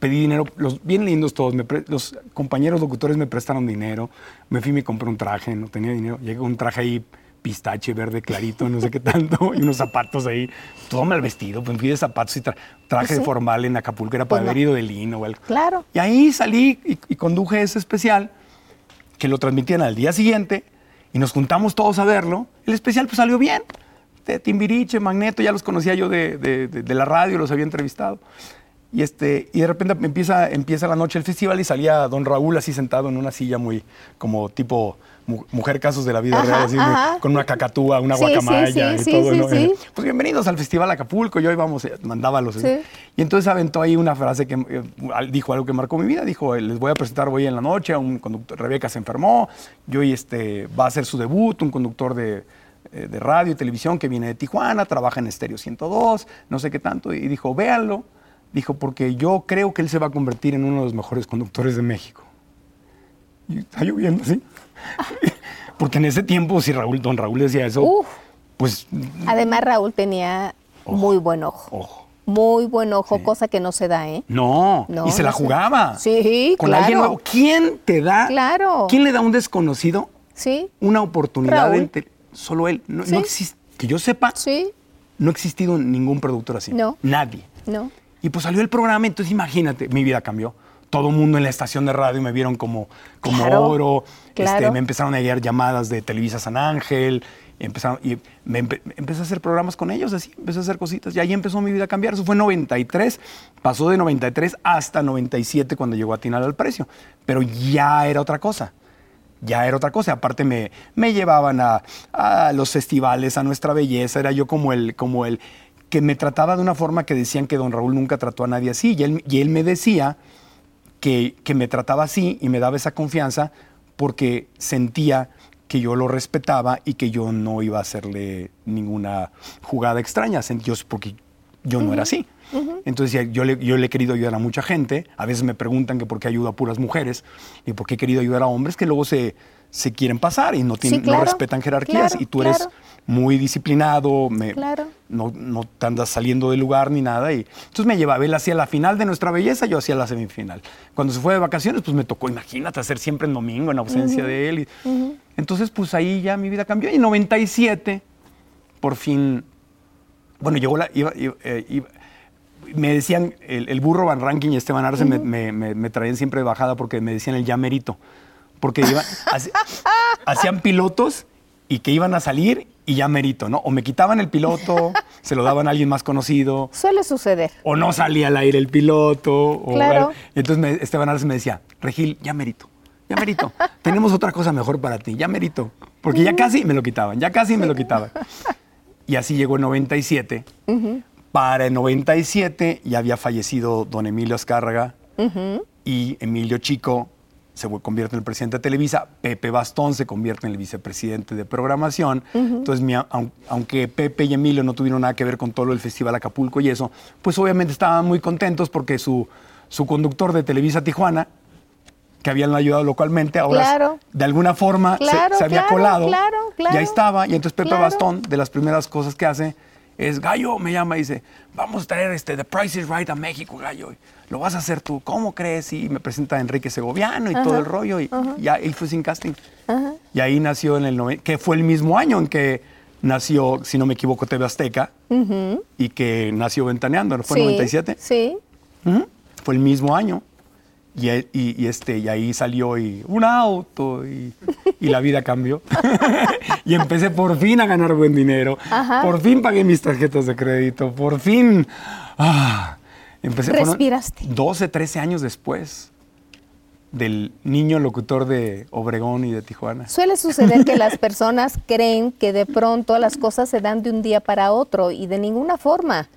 pedí dinero, los bien lindos todos, me pre- los compañeros locutores me prestaron dinero, me fui y me compré un traje, no tenía dinero, llegó un traje ahí pistache, verde clarito, no sé qué tanto, *laughs* y unos zapatos ahí, todo mal vestido, pues fui de zapatos y tra- traje Sí. formal en Acapulco, era para Pues haber no. ido de lino o algo. Claro. Y ahí salí y, y conduje ese especial, que lo transmitían al día siguiente, y nos juntamos todos a verlo. El especial pues salió bien. Timbiriche, Magneto, ya los conocía yo de, de- de- de la radio, los había entrevistado. Y, este, y de repente empieza, empieza la noche el festival y salía don Raúl así sentado en una silla muy, como tipo mu- mujer casos de la vida Ajá, real, así, muy- con una cacatúa, una Sí, guacamaya sí, y todo. Pues bienvenidos al Festival Acapulco, yo íbamos, eh, mandaba los... Y entonces aventó ahí una frase que eh, dijo algo que marcó mi vida, dijo, les voy a presentar hoy en la noche a un conductor, Rebeca se enfermó, y hoy este, va a hacer su debut, un conductor de, eh, de radio y televisión que viene de Tijuana, trabaja en Estéreo 102, no sé qué tanto, y dijo, véanlo, dijo, porque yo creo que él se va a convertir en uno de los mejores conductores de México. Y está lloviendo, ¿sí? *laughs* Porque en ese tiempo, si Raúl, don Raúl decía eso, Uf. pues, Además, Raúl tenía muy buen ojo. ojo. Muy buen ojo, cosa que no se da, ¿eh? No, No, y se la no jugaba. Sí, Con claro. alguien nuevo. ¿Quién te da? Claro. ¿Quién le da a un desconocido Sí, una oportunidad? Raúl. en te- Solo él. No, Sí. no existe, que yo sepa, sí, no ha existido ningún productor así. No. Nadie. no. Y pues salió el programa, entonces imagínate, mi vida cambió. Todo el mundo en la estación de radio me vieron como, como Claro, oro. claro. Este, me empezaron a llegar llamadas de Televisa San Ángel. Empezaron, y me empe- empecé a hacer programas con ellos, así, empecé a hacer cositas. Y ahí empezó mi vida a cambiar. Eso fue en 93. Pasó de 93 hasta 97 cuando llegó a Tinar al precio. Pero ya era otra cosa ya era otra cosa. Aparte me, me llevaban a, a los festivales, a nuestra belleza. Era yo como el, como el que me trataba de una forma que decían que don Raúl nunca trató a nadie así. Y él, y él me decía que, que me trataba así y me daba esa confianza porque sentía que yo lo respetaba y que yo no iba a hacerle ninguna jugada extraña, yo- porque yo no era así. Entonces yo le, yo le he querido ayudar a mucha gente, a veces me preguntan que por qué ayudo a puras mujeres y por qué he querido ayudar a hombres que luego se, se quieren pasar y no, tienen, Sí, claro, no respetan jerarquías claro, y tú eres. Muy disciplinado, me- Claro. no, no te andas saliendo del lugar ni nada. Y, entonces me llevaba, él hacía la final de nuestra belleza, yo hacía la semifinal. Cuando se fue de vacaciones, pues me tocó, imagínate, hacer siempre en domingo en ausencia de él. y- Entonces, pues ahí ya mi vida cambió. Y en 97, por fin, bueno, llegó la... iba- iba- eh, iba- me decían, el, el burro Van Ranking y Esteban Arce me, me- me- me traían siempre de bajada porque me decían el ya merito. Porque iban, hace- *laughs* hacían pilotos y que iban a salir y ya merito, ¿no? O me quitaban el piloto, *laughs* se lo daban a alguien más conocido, Suele suceder. o no salía al aire el piloto. o- Claro. entonces me- Esteban Arce me decía, Regil, ya merito, ya merito. *laughs* Tenemos otra cosa mejor para ti, ya merito. Porque ya casi me lo quitaban, ya casi me lo quitaban. Y así llegó el 97. Para el 97 ya había fallecido don Emilio Azcárraga y Emilio Chico se convierte en el presidente de Televisa, Pepe Bastón se convierte en el vicepresidente de programación. Entonces, mi- aun- aunque Pepe y Emilio no tuvieron nada que ver con todo lo del Festival Acapulco y eso, pues obviamente estaban muy contentos porque su, su conductor de Televisa Tijuana, que habían ayudado localmente, ahora Claro. de alguna forma se- Claro, se, había claro, colado. claro, claro. Y ahí estaba. Y entonces Pepe. Bastón, de las primeras cosas que hace, es Gallo, me llama y dice, vamos a traer este The Price is Right a México, Gallo. Lo vas a hacer tú, ¿cómo crees? Y me presenta a Enrique Segoviano y todo el rollo. Y, y ahí fue sin casting. Y ahí nació en el noven- que fue el mismo año en que nació, si no me equivoco, TV Azteca y que nació Ventaneando, ¿no? ¿Fue sí, 97? Sí. Fue el mismo año. Y, e- y- y este, y ahí salió y un auto y, y la vida cambió. *laughs* y empecé por fin a ganar buen dinero. Por fin pagué mis tarjetas de crédito. Por fin. ah, empecé, Respiraste. 12, 13 años después del niño locutor de Obregón y de Tijuana. Suele suceder que las personas creen que de pronto las cosas se dan de un día para otro y de ninguna forma,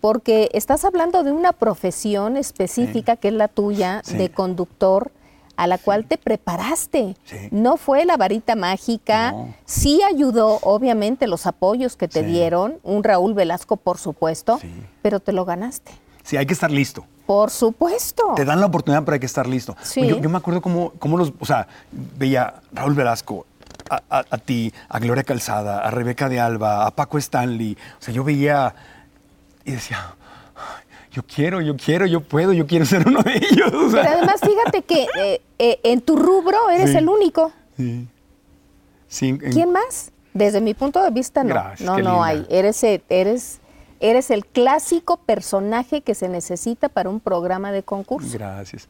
porque estás hablando de una profesión específica que es la tuya Sí. de conductor a la cual te preparaste. No fue la varita mágica, No. sí ayudó obviamente los apoyos que te dieron, un Raúl Velasco por supuesto, pero te lo ganaste. Sí, hay que estar listo. Por supuesto. Te dan la oportunidad, pero hay que estar listo. Sí. Yo, yo me acuerdo cómo, cómo los, o sea, veía a Raúl Velasco, a, a- a ti, a Gloria Calzada, a Rebeca de Alba, a Paco Stanley. O sea, yo veía y decía, "Ay, yo quiero, yo quiero, yo puedo, yo quiero ser uno de ellos. o sea. Pero además fíjate que eh, eh, en tu rubro eres Sí. el único. Sí. Sí, en- ¿Quién más? Desde mi punto de vista, no. Gracias, no, no linda. hay. Eres, el- eres, eres el clásico personaje que se necesita para un programa de concurso. Gracias.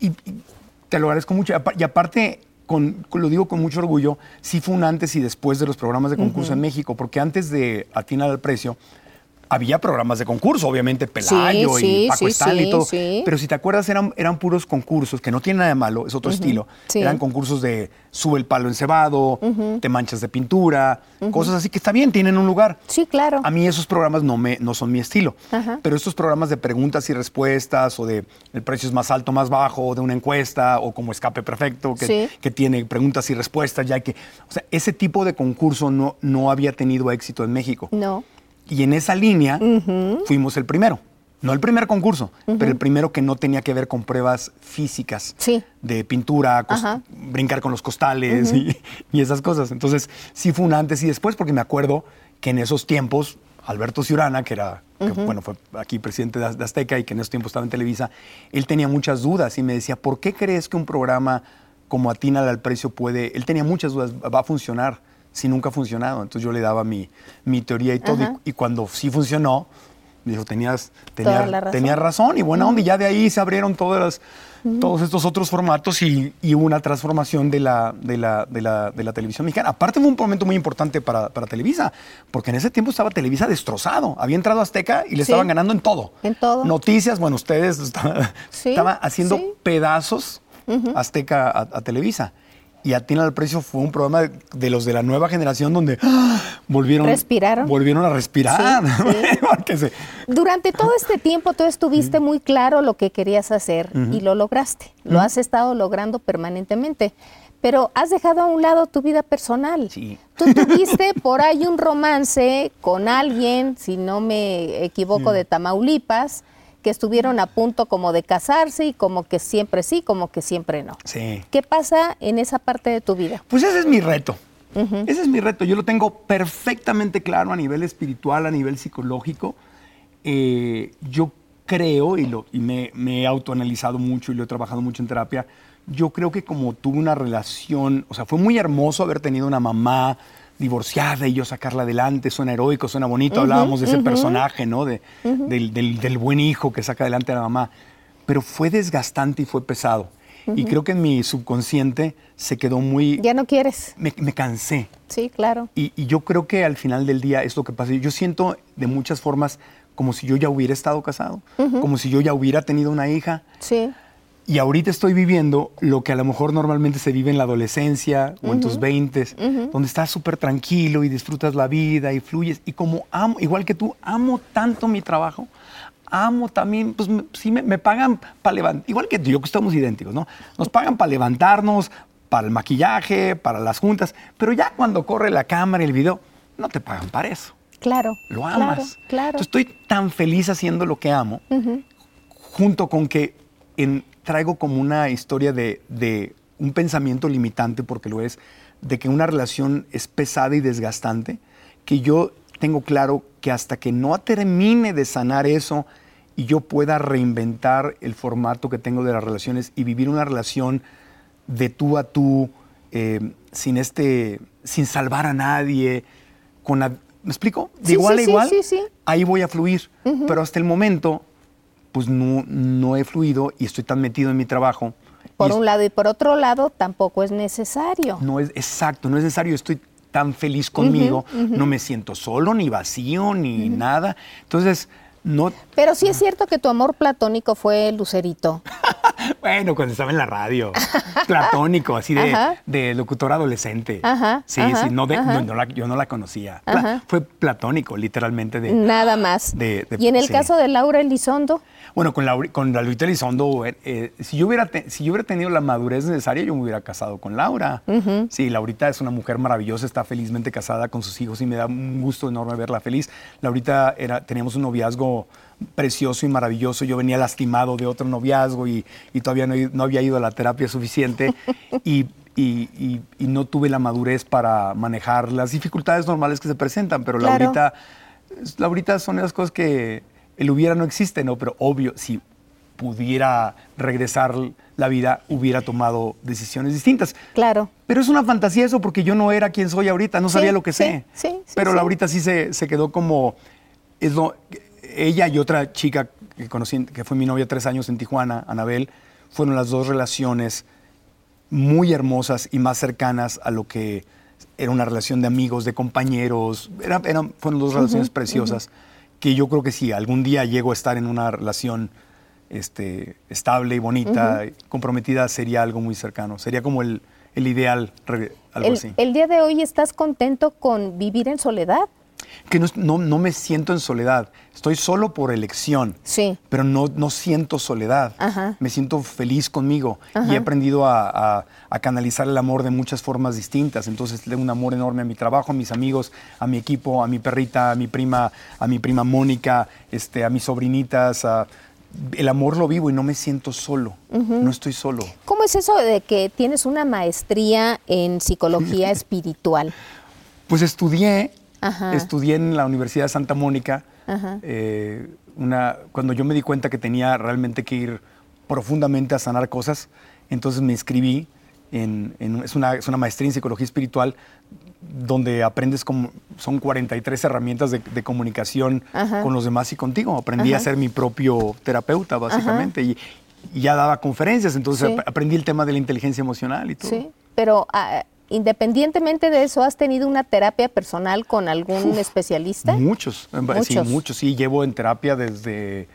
Y, y te lo agradezco mucho. Y apa- Y aparte, con, con- lo digo con mucho orgullo, sí fue un antes y después de los programas de concurso en México, porque antes de Atinar al Precio, Había programas de concurso, obviamente, Pelayo sí, y Paco sí, Stanley y sí, todo. sí. Pero si te acuerdas, eran, eran puros concursos, que no tiene nada de malo, es otro estilo. Eran concursos de sube el palo encebado, te manchas de pintura, cosas así que está bien, tienen un lugar. Sí, claro. A mí esos programas no, me, no son mi estilo. Ajá. Pero estos programas de preguntas y respuestas o de el precio es más alto, más bajo, o de una encuesta o como escape perfecto que, que tiene preguntas y respuestas, ya que, o sea, ese tipo de concurso no, no había tenido éxito en México. No. Y en esa línea fuimos el primero. No el primer concurso, pero el primero que no tenía que ver con pruebas físicas Sí. de pintura, brincar con los costales y, *laughs* y esas cosas. Entonces, sí fue un antes y después, porque me acuerdo que en esos tiempos, Alberto Ciurana, que era, que, bueno, fue aquí presidente de Az- de Azteca y que en esos tiempos estaba en Televisa, él tenía muchas dudas y me decía, ¿por qué crees que un programa como Atínale al Precio puede...? Él tenía muchas dudas, ¿va a funcionar? Si nunca ha funcionado. Entonces yo le daba mi, mi teoría y todo. Y, y cuando sí funcionó, dijo, tenías, tenía, razón. tenía razón y buena onda. Y ya de ahí se abrieron todas las, todos estos otros formatos y, y hubo una transformación de la, de, la, de, la, de la televisión mexicana. Aparte fue un momento muy importante para, para Televisa, porque en ese tiempo estaba Televisa destrozado. Había entrado Azteca y le Sí. estaban ganando en todo. En todo. Noticias, bueno, ustedes *laughs* estaba, Sí, haciendo sí. pedazos Azteca a, a Televisa. Y Atina al Precio fue un programa de, de los de la nueva generación donde ¡ah! volvieron, Respiraron. volvieron a respirar. Sí, *laughs* sí. Durante todo este tiempo tú estuviste muy claro lo que querías hacer y lo lograste. Lo has estado logrando permanentemente. Pero has dejado a un lado tu vida personal. Sí. Tú tuviste por ahí un romance con alguien, si no me equivoco, de Tamaulipas, que estuvieron a punto como de casarse y como que siempre sí, como que siempre no. sí. ¿Qué pasa en esa parte de tu vida? Pues ese es mi reto. Ese es mi reto. Yo lo tengo perfectamente claro a nivel espiritual, a nivel psicológico. Eh, yo creo, y, lo, y me, me he autoanalizado mucho y lo he trabajado mucho en terapia, yo creo que como tuve una relación, o sea, fue muy hermoso haber tenido una mamá divorciada y yo sacarla adelante, suena heroico, suena bonito, hablábamos de ese personaje, ¿no? De, del, del- del buen hijo que saca adelante a la mamá, pero fue desgastante y fue pesado. Y creo que en mi subconsciente se quedó muy... ¿Ya no quieres? Me, me cansé. Sí, claro. Y, y yo creo que al final del día es lo que pasa. Yo siento de muchas formas como si yo ya hubiera estado casado, como si yo ya hubiera tenido una hija. Sí. Y ahorita estoy viviendo lo que a lo mejor normalmente se vive en la adolescencia o en tus 20, donde estás súper tranquilo y disfrutas la vida y fluyes. Y como amo, igual que tú, amo tanto mi trabajo, amo también, pues sí me, me pagan para levantar, igual que tú, yo que estamos idénticos, ¿no? Nos pagan para levantarnos, para el maquillaje, para las juntas, pero ya cuando corre la cámara y el video, no te pagan para eso. Claro. Lo amas. Claro. Entonces, estoy tan feliz haciendo lo que amo, junto con que en- traigo como una historia de, de un pensamiento limitante, porque lo es, de que una relación es pesada y desgastante, que yo tengo claro que hasta que no termine de sanar eso y yo pueda reinventar el formato que tengo de las relaciones y vivir una relación de tú a tú, eh, sin este, sin salvar a nadie, con la- ¿me explico? De Sí, igual sí, a igual, sí, ahí voy a fluir. Pero hasta el momento, pues no, no he fluido y estoy tan metido en mi trabajo. Por un lado y por otro lado tampoco es necesario. no es exacto, no es necesario. Estoy tan feliz conmigo, no me siento solo, ni vacío, ni nada. Entonces, no. Pero sí es cierto que tu amor platónico fue Lucerito. *laughs* Bueno, cuando estaba en la radio, platónico, así de, de locutor adolescente. Ajá, Sí, ajá, sí, no de- no- no la- yo no la conocía. Pla-. Fue platónico, literalmente. De, Nada más. de- y en el sí. caso de Laura Elizondo, Bueno, con, Laura, con la Luita Elizondo, eh, eh, si, yo hubiera te- si yo hubiera tenido la madurez necesaria, yo me hubiera casado con Laura. Sí, Laurita es una mujer maravillosa, está felizmente casada con sus hijos y me da un gusto enorme verla feliz. Laurita era, teníamos un noviazgo precioso y maravilloso. Yo venía lastimado de otro noviazgo y, y todavía no, no había ido a la terapia suficiente *laughs* y, y- y- y no tuve la madurez para manejar las dificultades normales que se presentan, pero Claro. Laurita Laurita son esas cosas que el hubiera no existe, ¿no? Pero obvio, si pudiera regresar la vida, hubiera tomado decisiones distintas. claro. Pero es una fantasía eso porque yo no era quien soy ahorita, no Sí, sabía lo que sí, sé. sí, sí, Pero sí. Laurita sí se, se quedó como, es lo, ella y otra chica que conocí, que fue mi novia tres años en Tijuana, Anabel, fueron las dos relaciones muy hermosas y más cercanas a lo que era una relación de amigos, de compañeros. Era- eran, fueron dos relaciones preciosas que yo creo que si algún día llego a estar en una relación este, estable y bonita, comprometida, sería algo muy cercano. Sería como el, el ideal, algo El, así. el día de hoy estás contento con vivir en soledad. Que no, no, no me siento en soledad. Estoy solo por elección. Sí. Pero no, no siento soledad. Ajá. Me siento feliz conmigo. Y Ajá. he aprendido a, a- a canalizar el amor de muchas formas distintas. Entonces le doy un amor enorme a mi trabajo, a mis amigos, a mi equipo, a mi perrita, a mi prima, a mi prima Mónica, este, a mis sobrinitas. a- el amor lo vivo y no me siento solo. No estoy solo. ¿Cómo es eso de que tienes una maestría en psicología *laughs* espiritual? Pues estudié, Ajá. estudié en la Universidad de Santa Mónica. Eh, una, cuando yo me di cuenta que tenía realmente que ir profundamente a sanar cosas, entonces me inscribí en, en- es, una, es una maestría en psicología espiritual donde aprendes como, son 43 herramientas de, de comunicación Ajá. con los demás y contigo. Aprendí a Ajá. ser mi propio terapeuta, básicamente, y, y ya daba conferencias, entonces Sí. ap- aprendí el tema de la inteligencia emocional y todo. Sí. Pero ah, independientemente de eso, ¿has tenido una terapia personal con algún especialista? Muchos, eh, sí, Muchos. muchos. Sí, llevo en terapia desde.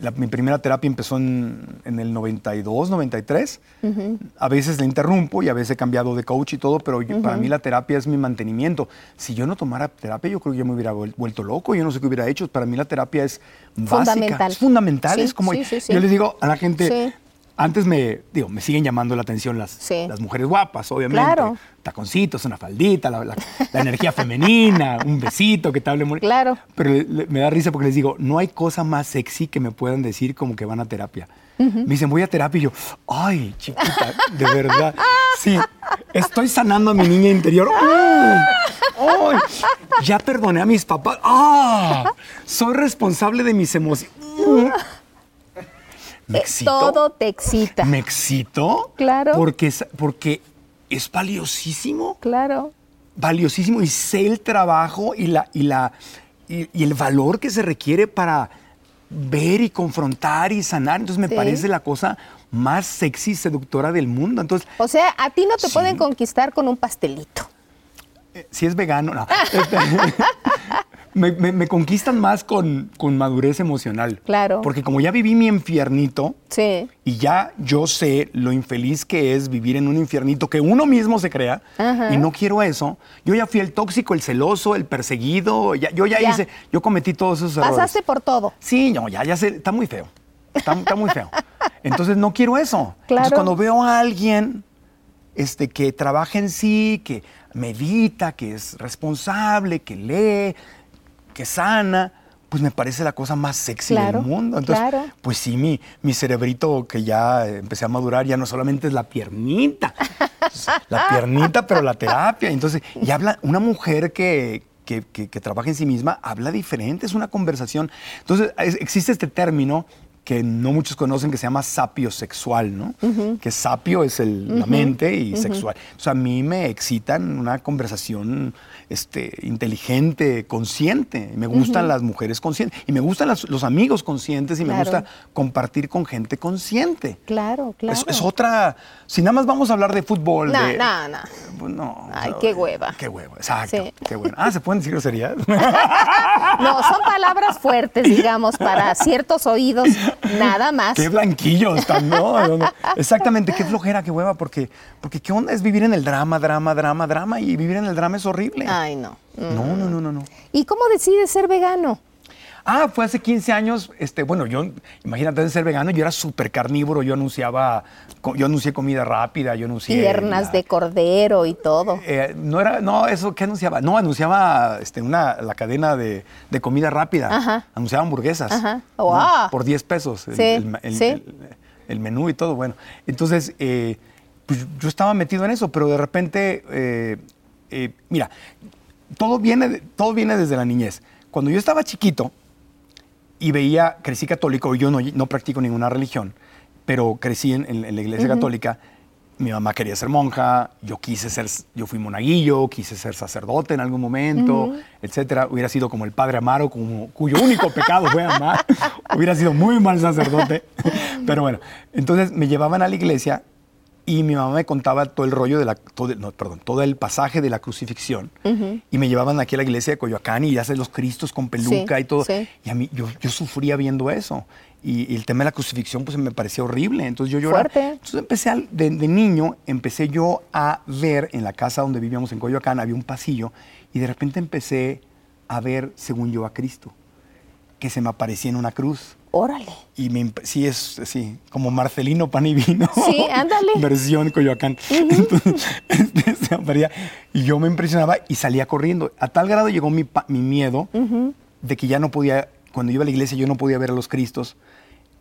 la- mi primera terapia empezó en, en el 92, 93. A veces la interrumpo y a veces he cambiado de coach y todo, pero yo- para mí la terapia es mi mantenimiento. Si yo no tomara terapia, yo creo que yo me hubiera vuel- vuelto loco. Yo no sé qué hubiera hecho. Para mí la terapia es básica. Fundamental. Es fundamental. Sí, es como. sí, sí, sí. Yo les digo a la gente. Antes me, digo, me siguen llamando la atención las, Sí. las mujeres guapas, obviamente. Claro. Taconcitos, una faldita, la, la- la energía femenina, *laughs* un besito que te hable muy... Claro. Pero le- me da risa porque les digo, no hay cosa más sexy que me puedan decir como que van a terapia. Me dicen, voy a terapia y yo, ay, chiquita, de verdad. Sí, estoy sanando a mi niña interior. *laughs* ¡Ay! ¡Ay! Ya perdoné a mis papás. ¡Ah! Soy responsable de mis emociones. Me Eh, excito. todo te excita. Me excito. Claro. Porque es, porque es valiosísimo Claro. valiosísimo y sé el trabajo y, la, y, la, y, y el valor que se requiere para ver y confrontar y sanar. Entonces me Sí. parece la cosa más sexy y seductora del mundo. Entonces, O sea, a ti no te Sí. pueden conquistar con un pastelito. Eh, si es vegano, no. Este, *laughs* me, me- me conquistan más con, con madurez emocional. Claro. Porque como ya viví mi infiernito, Sí. y ya yo sé lo infeliz que es vivir en un infiernito que uno mismo se crea Ajá. y no quiero eso. Yo ya fui el tóxico, el celoso, el perseguido, ya- yo ya, Ya. hice, yo cometí todos esos errores. Pasaste por todo. Sí, no, ya, ya sé, está muy feo. Está, está muy feo. Entonces no quiero eso. Claro. Entonces cuando veo a alguien este, que trabaja en sí, que medita, que es responsable, que lee, que sana, pues me parece la cosa más sexy Claro, del mundo. Entonces, claro. pues sí, mi, mi cerebrito que ya empecé a madurar, ya no solamente es la piernita, la piernita, pero la terapia. Entonces, y habla una mujer que, que, que- que trabaja en sí misma, habla diferente, es una conversación. Entonces, es- existe este término que no muchos conocen que se llama sapio sexual, ¿no? Que sapio es el- la mente y sexual. O sea, a mí me excitan una conversación este, inteligente, consciente. Me gustan las mujeres conscientes y me gustan las- los amigos conscientes y me gusta compartir con gente consciente. Claro, claro. Es, es otra. Si nada más vamos a hablar de fútbol. No, de- no, no. pues no. Ay, qué hueva. Qué hueva, exacto. Sí. Qué hueva. Ah, ¿se pueden decir groserías? *laughs* No, son palabras fuertes, digamos, para *laughs* ciertos oídos, nada más. qué blanquillos están, ¿no? No, no. Exactamente, qué flojera, qué hueva, porque, porque qué onda es vivir en el drama, drama, drama, drama, y vivir en el drama es horrible. Ay, no. No, no, no, no, no. ¿Y cómo decides ser vegano? Ah, fue hace 15 años, este, bueno, yo, imagínate de ser vegano, yo era súper carnívoro, yo anunciaba, yo anuncié comida rápida, yo anuncié... Piernas la- de cordero y todo. Eh, no era, no, eso, ¿qué anunciaba? No, anunciaba este, una, la cadena de, de comida rápida. Ajá. Anunciaba hamburguesas. Ajá. ¿no? ¡Guau! Por 10 pesos. el- Sí, el, el- sí. el- el menú y todo, bueno. Entonces, eh, pues yo estaba metido en eso, pero de repente, eh, eh, mira, todo viene, todo viene desde la niñez. Cuando yo estaba chiquito y veía, crecí católico, yo no, no practico ninguna religión, pero crecí en, en- en la iglesia católica. Mi mamá quería ser monja, yo quise ser, yo fui monaguillo, quise ser sacerdote en algún momento, etcétera. Hubiera sido como el padre Amaro, como, cuyo único pecado fue amar. *laughs* Hubiera sido muy mal sacerdote. *laughs* Pero bueno, entonces me llevaban a la iglesia Y mi mamá me contaba todo el rollo de la, todo, no, perdón, todo el pasaje de la crucifixión. Y me llevaban aquí a la iglesia de Coyoacán y hacen los cristos con peluca Sí, y todo. sí. Y a mí, yo, yo sufría viendo eso. Y, y el tema de la crucifixión, pues me parecía horrible. Entonces yo lloraba. Fuerte. Entonces empecé, al- de, de niño, empecé yo a ver en la casa donde vivíamos en Coyoacán, había un pasillo. Y de repente empecé a ver, según yo, a Cristo. Que se me aparecía en una cruz. Órale. Y me, sí, es así, como Marcelino Pan y Vino. Sí, ándale. *laughs* Versión Coyoacán. Entonces, *laughs* este, y yo me impresionaba y salía corriendo. A tal grado llegó mi, mi miedo de que ya no podía, cuando iba a la iglesia yo no podía ver a los Cristos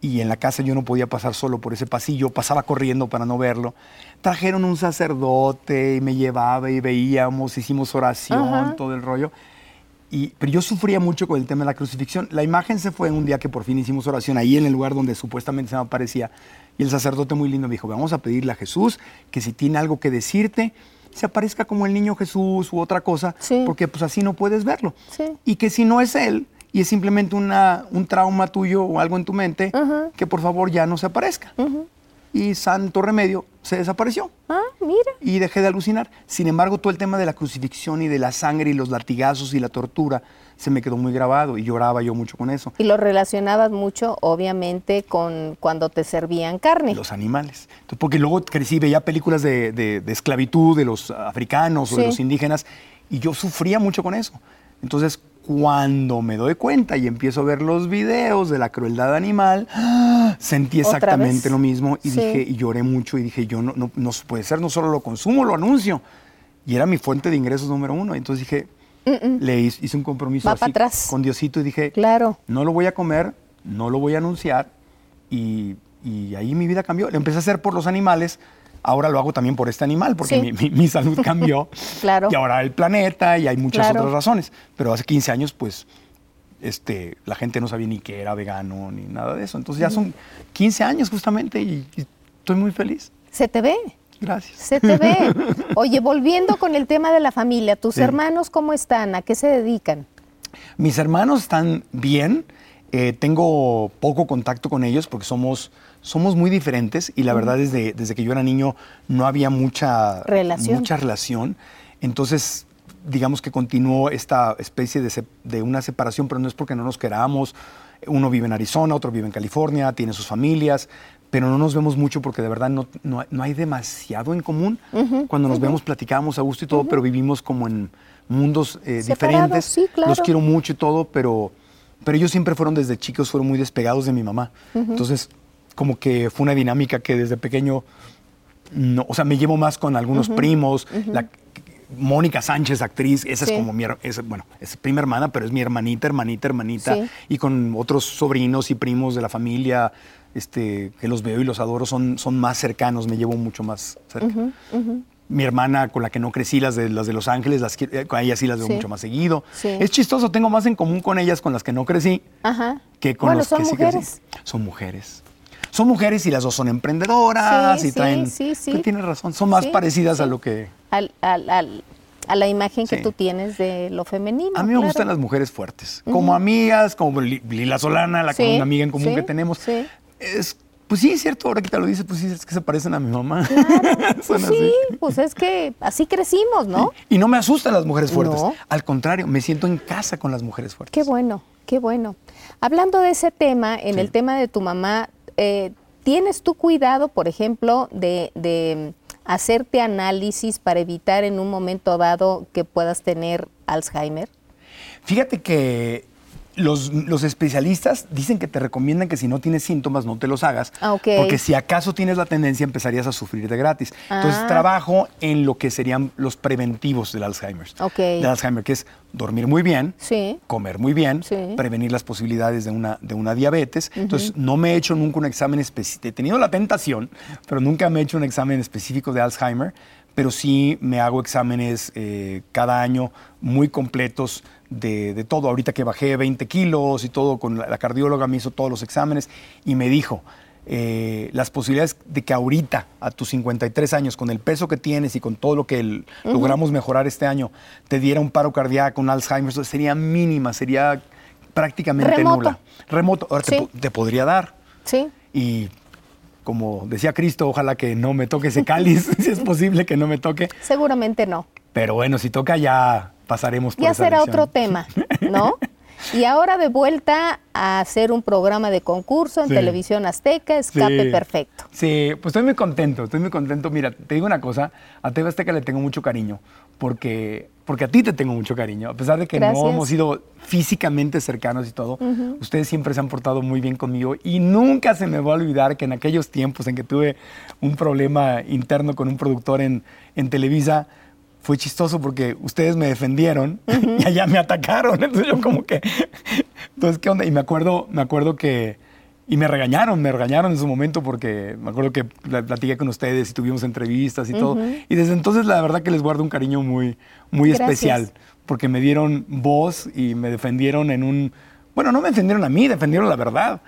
y en la casa yo no podía pasar solo por ese pasillo, pasaba corriendo para no verlo. Trajeron un sacerdote y me llevaba y veíamos, hicimos oración, todo el rollo. Y, pero yo sufría mucho con el tema de la crucifixión. La imagen se fue un día que por fin hicimos oración ahí en el lugar donde supuestamente se me aparecía. Y el sacerdote muy lindo me dijo, vamos a pedirle a Jesús que si tiene algo que decirte, se aparezca como el niño Jesús u otra cosa, Sí. porque pues así no puedes verlo. Sí. Y que si no es él y es simplemente una, un trauma tuyo o algo en tu mente, que por favor ya no se aparezca. Y santo remedio, se desapareció Ah, mira. y dejé de alucinar. Sin embargo, todo el tema de la crucifixión y de la sangre y los latigazos y la tortura se me quedó muy grabado y lloraba yo mucho con eso. Y lo relacionabas mucho, obviamente, con cuando te servían carne. Los animales. Entonces, porque luego crecí, veía películas de, de- de esclavitud de los africanos o de los indígenas y yo sufría mucho con eso. Entonces, cuando me doy cuenta y empiezo a ver los videos de la crueldad animal, ¡ah! sentí ¿Otra exactamente lo mismo y Sí. dije y lloré mucho y dije yo no, no, no puede ser, no solo lo consumo, lo anuncio. Y era mi fuente de ingresos número uno. Entonces dije, le hice, un compromiso así atrás. con Diosito y dije, Claro. no lo voy a comer, no lo voy a anunciar. Y, y ahí mi vida cambió. Lo empecé a hacer por los animales. Ahora lo hago también por este animal, porque Sí. mi, mi- mi salud *laughs* cambió. Claro. Y ahora el planeta y hay muchas Claro. otras razones. Pero hace 15 años, pues, este, la gente no sabía ni que era vegano ni nada de eso. Entonces ya son 15 años justamente y, y estoy muy feliz. Se te ve. Gracias. Se te ve. *laughs* Oye, volviendo con el tema de la familia, ¿tus Sí. hermanos cómo están? ¿A qué se dedican? Mis hermanos están bien. eh, tengo poco contacto con ellos porque somos, somos muy diferentes y la verdad desde, desde que yo era niño no había mucha Relación. Mucha relación. Entonces, digamos que continuó esta especie de, de una separación, pero no es porque no nos queramos. Uno vive en Arizona, otro vive en California, tiene sus familias, pero no nos vemos mucho porque de verdad no, no, no hay demasiado en común. Cuando nos vemos platicamos a gusto y todo, pero vivimos como en mundos eh, diferentes. sí, claro. Los quiero mucho y todo, pero, pero ellos siempre fueron desde chicos, fueron muy despegados de mi mamá. Entonces, como que fue una dinámica que desde pequeño, no, o sea, me llevo más con algunos primos. la- Mónica Sánchez, actriz, esa Sí. es como mi, es, bueno, es prima hermana, pero es mi hermanita, hermanita, hermanita. Sí. Y con otros sobrinos y primos de la familia, este, que los veo y los adoro, son, son más cercanos, me llevo mucho más cerca. Mi hermana con la que no crecí, las de, las de Los Ángeles, las, eh, con ellas sí las veo Sí. mucho más seguido. Es chistoso, tengo más en común con ellas con las que no crecí Ajá. que con bueno, los son que sí crecí. Son mujeres. Son mujeres y las dos son emprendedoras Sí, y sí, traen... sí, sí. Tú tienes razón, son más Sí, parecidas a sí. lo que... Al- al- al- a la imagen que Sí. tú tienes de lo femenino. A mí me claro. gustan las mujeres fuertes, como amigas, como Li- Lila Solana, la Sí, una amiga en común sí, que tenemos. sí. Es, pues sí, es cierto, ahora que te lo dices, pues sí, es que se parecen a mi mamá. *laughs* Pues así. sí, pues es que así crecimos, ¿no? Y no me asustan las mujeres fuertes. No. Al contrario, me siento en casa con las mujeres fuertes. Qué bueno, qué bueno. Hablando de ese tema, en Sí. el tema de tu mamá, eh, ¿tienes tú cuidado, por ejemplo, de, de hacerte análisis para evitar en un momento dado que puedas tener Alzheimer? Fíjate que los, los especialistas dicen que te recomiendan que si no tienes síntomas no te los hagas, Ah, ok. porque si acaso tienes la tendencia empezarías a sufrir de gratis. Entonces Ah. trabajo en lo que serían los preventivos del Alzheimer. Ok. Del Alzheimer, que es dormir muy bien, Sí. comer muy bien, Sí. prevenir las posibilidades de una, de una diabetes. Entonces, no me he hecho nunca un examen específico. He tenido la tentación, pero nunca me he hecho un examen específico de Alzheimer, pero sí me hago exámenes eh, cada año muy completos de, de todo. Ahorita que bajé 20 kilos y todo, con la, la cardióloga me hizo todos los exámenes y me dijo, eh, las posibilidades de que ahorita, a tus 53 años, con el peso que tienes y con todo lo que el- logramos mejorar este año, te diera un paro cardíaco, un Alzheimer, sería mínima, sería prácticamente Remoto. nula. Remoto. Ahora te Sí. te, podría dar. Sí. Y como decía Cristo, ojalá que no me toque ese cáliz, *laughs* si es posible que no me toque. Seguramente no. Pero bueno, si toca ya pasaremos por Ya esa será otro tema, ¿no? *laughs* Y ahora de vuelta a hacer un programa de concurso en Sí. televisión azteca, Escape Sí. Perfecto. Sí, pues estoy muy contento, estoy muy contento. Mira, te digo una cosa, a TV Azteca le tengo mucho cariño, porque, porque a ti te tengo mucho cariño. A pesar de que Gracias. no hemos sido físicamente cercanos y todo, ustedes siempre se han portado muy bien conmigo y nunca se me va a olvidar que en aquellos tiempos en que tuve un problema interno con un productor en, en Televisa, fue chistoso porque ustedes me defendieron y allá me atacaron. Entonces yo como que, entonces, ¿qué onda? Y me acuerdo, me acuerdo que, y me regañaron, me regañaron en su momento porque me acuerdo que pla- platiqué con ustedes y tuvimos entrevistas y todo. Y desde entonces la verdad que les guardo un cariño muy, muy Gracias. especial porque me dieron voz y me defendieron en un... Bueno, no me defendieron a mí, defendieron la verdad.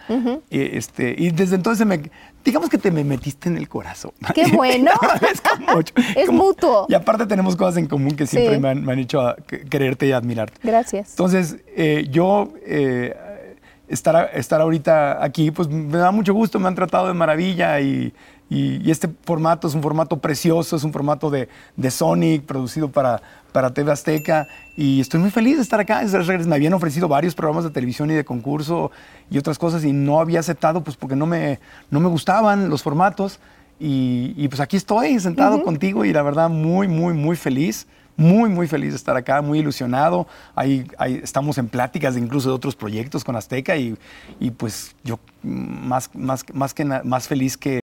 y, este, y desde entonces me, digamos que te me metiste en el corazón. ¡Qué *laughs* bueno! *laughs* Agradezco mucho. *laughs* Es mutuo. Y aparte tenemos cosas en común que siempre Sí. me, han, me han hecho a- que- quererte y admirarte. Gracias. Entonces, eh, yo eh, estar, estar ahorita aquí, pues me da mucho gusto, me han tratado de maravilla y, y- y este formato es un formato precioso, es un formato de, de Sonic, producido para, para TV Azteca y estoy muy feliz de estar acá. Me habían ofrecido varios programas de televisión y de concurso y otras cosas y no había aceptado pues porque no me, no me gustaban los formatos y, y, pues aquí estoy sentado contigo y la verdad muy, muy, muy feliz. Muy, muy feliz de estar acá, muy ilusionado. Ahí, ahí estamos en pláticas de incluso de otros proyectos con Azteca y, y pues yo más, más, más, que más feliz que,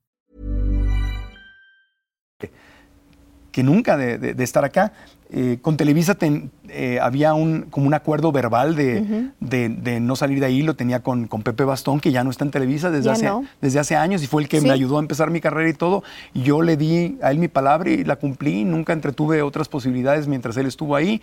que nunca de, de- de estar acá. Eh, con Televisa ten- eh, había un, como un acuerdo verbal de, de- de no salir de ahí, lo tenía con, con Pepe Bastón, que ya no está en Televisa desde, Ya hace, no. desde hace años y fue el que Sí. me ayudó a empezar mi carrera y todo. Yo le di a él mi palabra y la cumplí, nunca entretuve otras posibilidades mientras él estuvo ahí.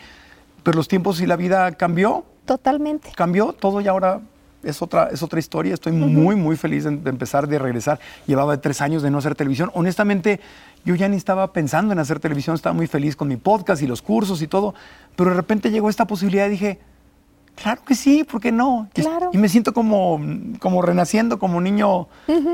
Pero los tiempos y la vida cambió, Totalmente. cambió todo y ahora es otra, es otra historia. Estoy muy, muy feliz de, de empezar, de regresar. Llevaba tres años de no hacer televisión. Honestamente, yo ya ni estaba pensando en hacer televisión, estaba muy feliz con mi podcast y los cursos y todo. Pero de repente llegó esta posibilidad y dije, claro que sí, ¿por qué no? Y- Claro. Y me siento como, como renaciendo, como niño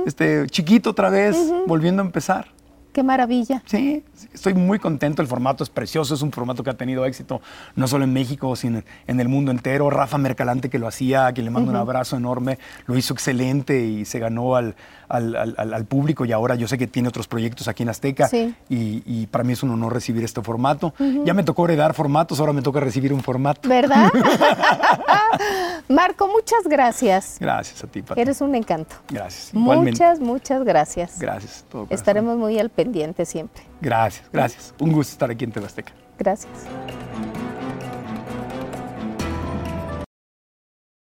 este, chiquito otra vez, volviendo a empezar. Qué maravilla. Sí, estoy muy contento. El formato es precioso, es un formato que ha tenido éxito no solo en México, sino en el mundo entero. Rafa Mercalante, que lo hacía, a quien le mando un abrazo enorme, lo hizo excelente y se ganó al, al- al- público. Y ahora yo sé que tiene otros proyectos aquí en Azteca. Sí. Y, y para mí es un honor recibir este formato. Ya me tocó heredar formatos, ahora me toca recibir un formato. ¿Verdad? *laughs* *laughs* Marco, muchas gracias. Gracias a ti, Pati. Eres un encanto. Gracias. Igualmente. Muchas, muchas gracias. Gracias. todo. Estaremos muy al pendiente siempre. Gracias, gracias. Un gusto estar aquí en TV Azteca. Gracias.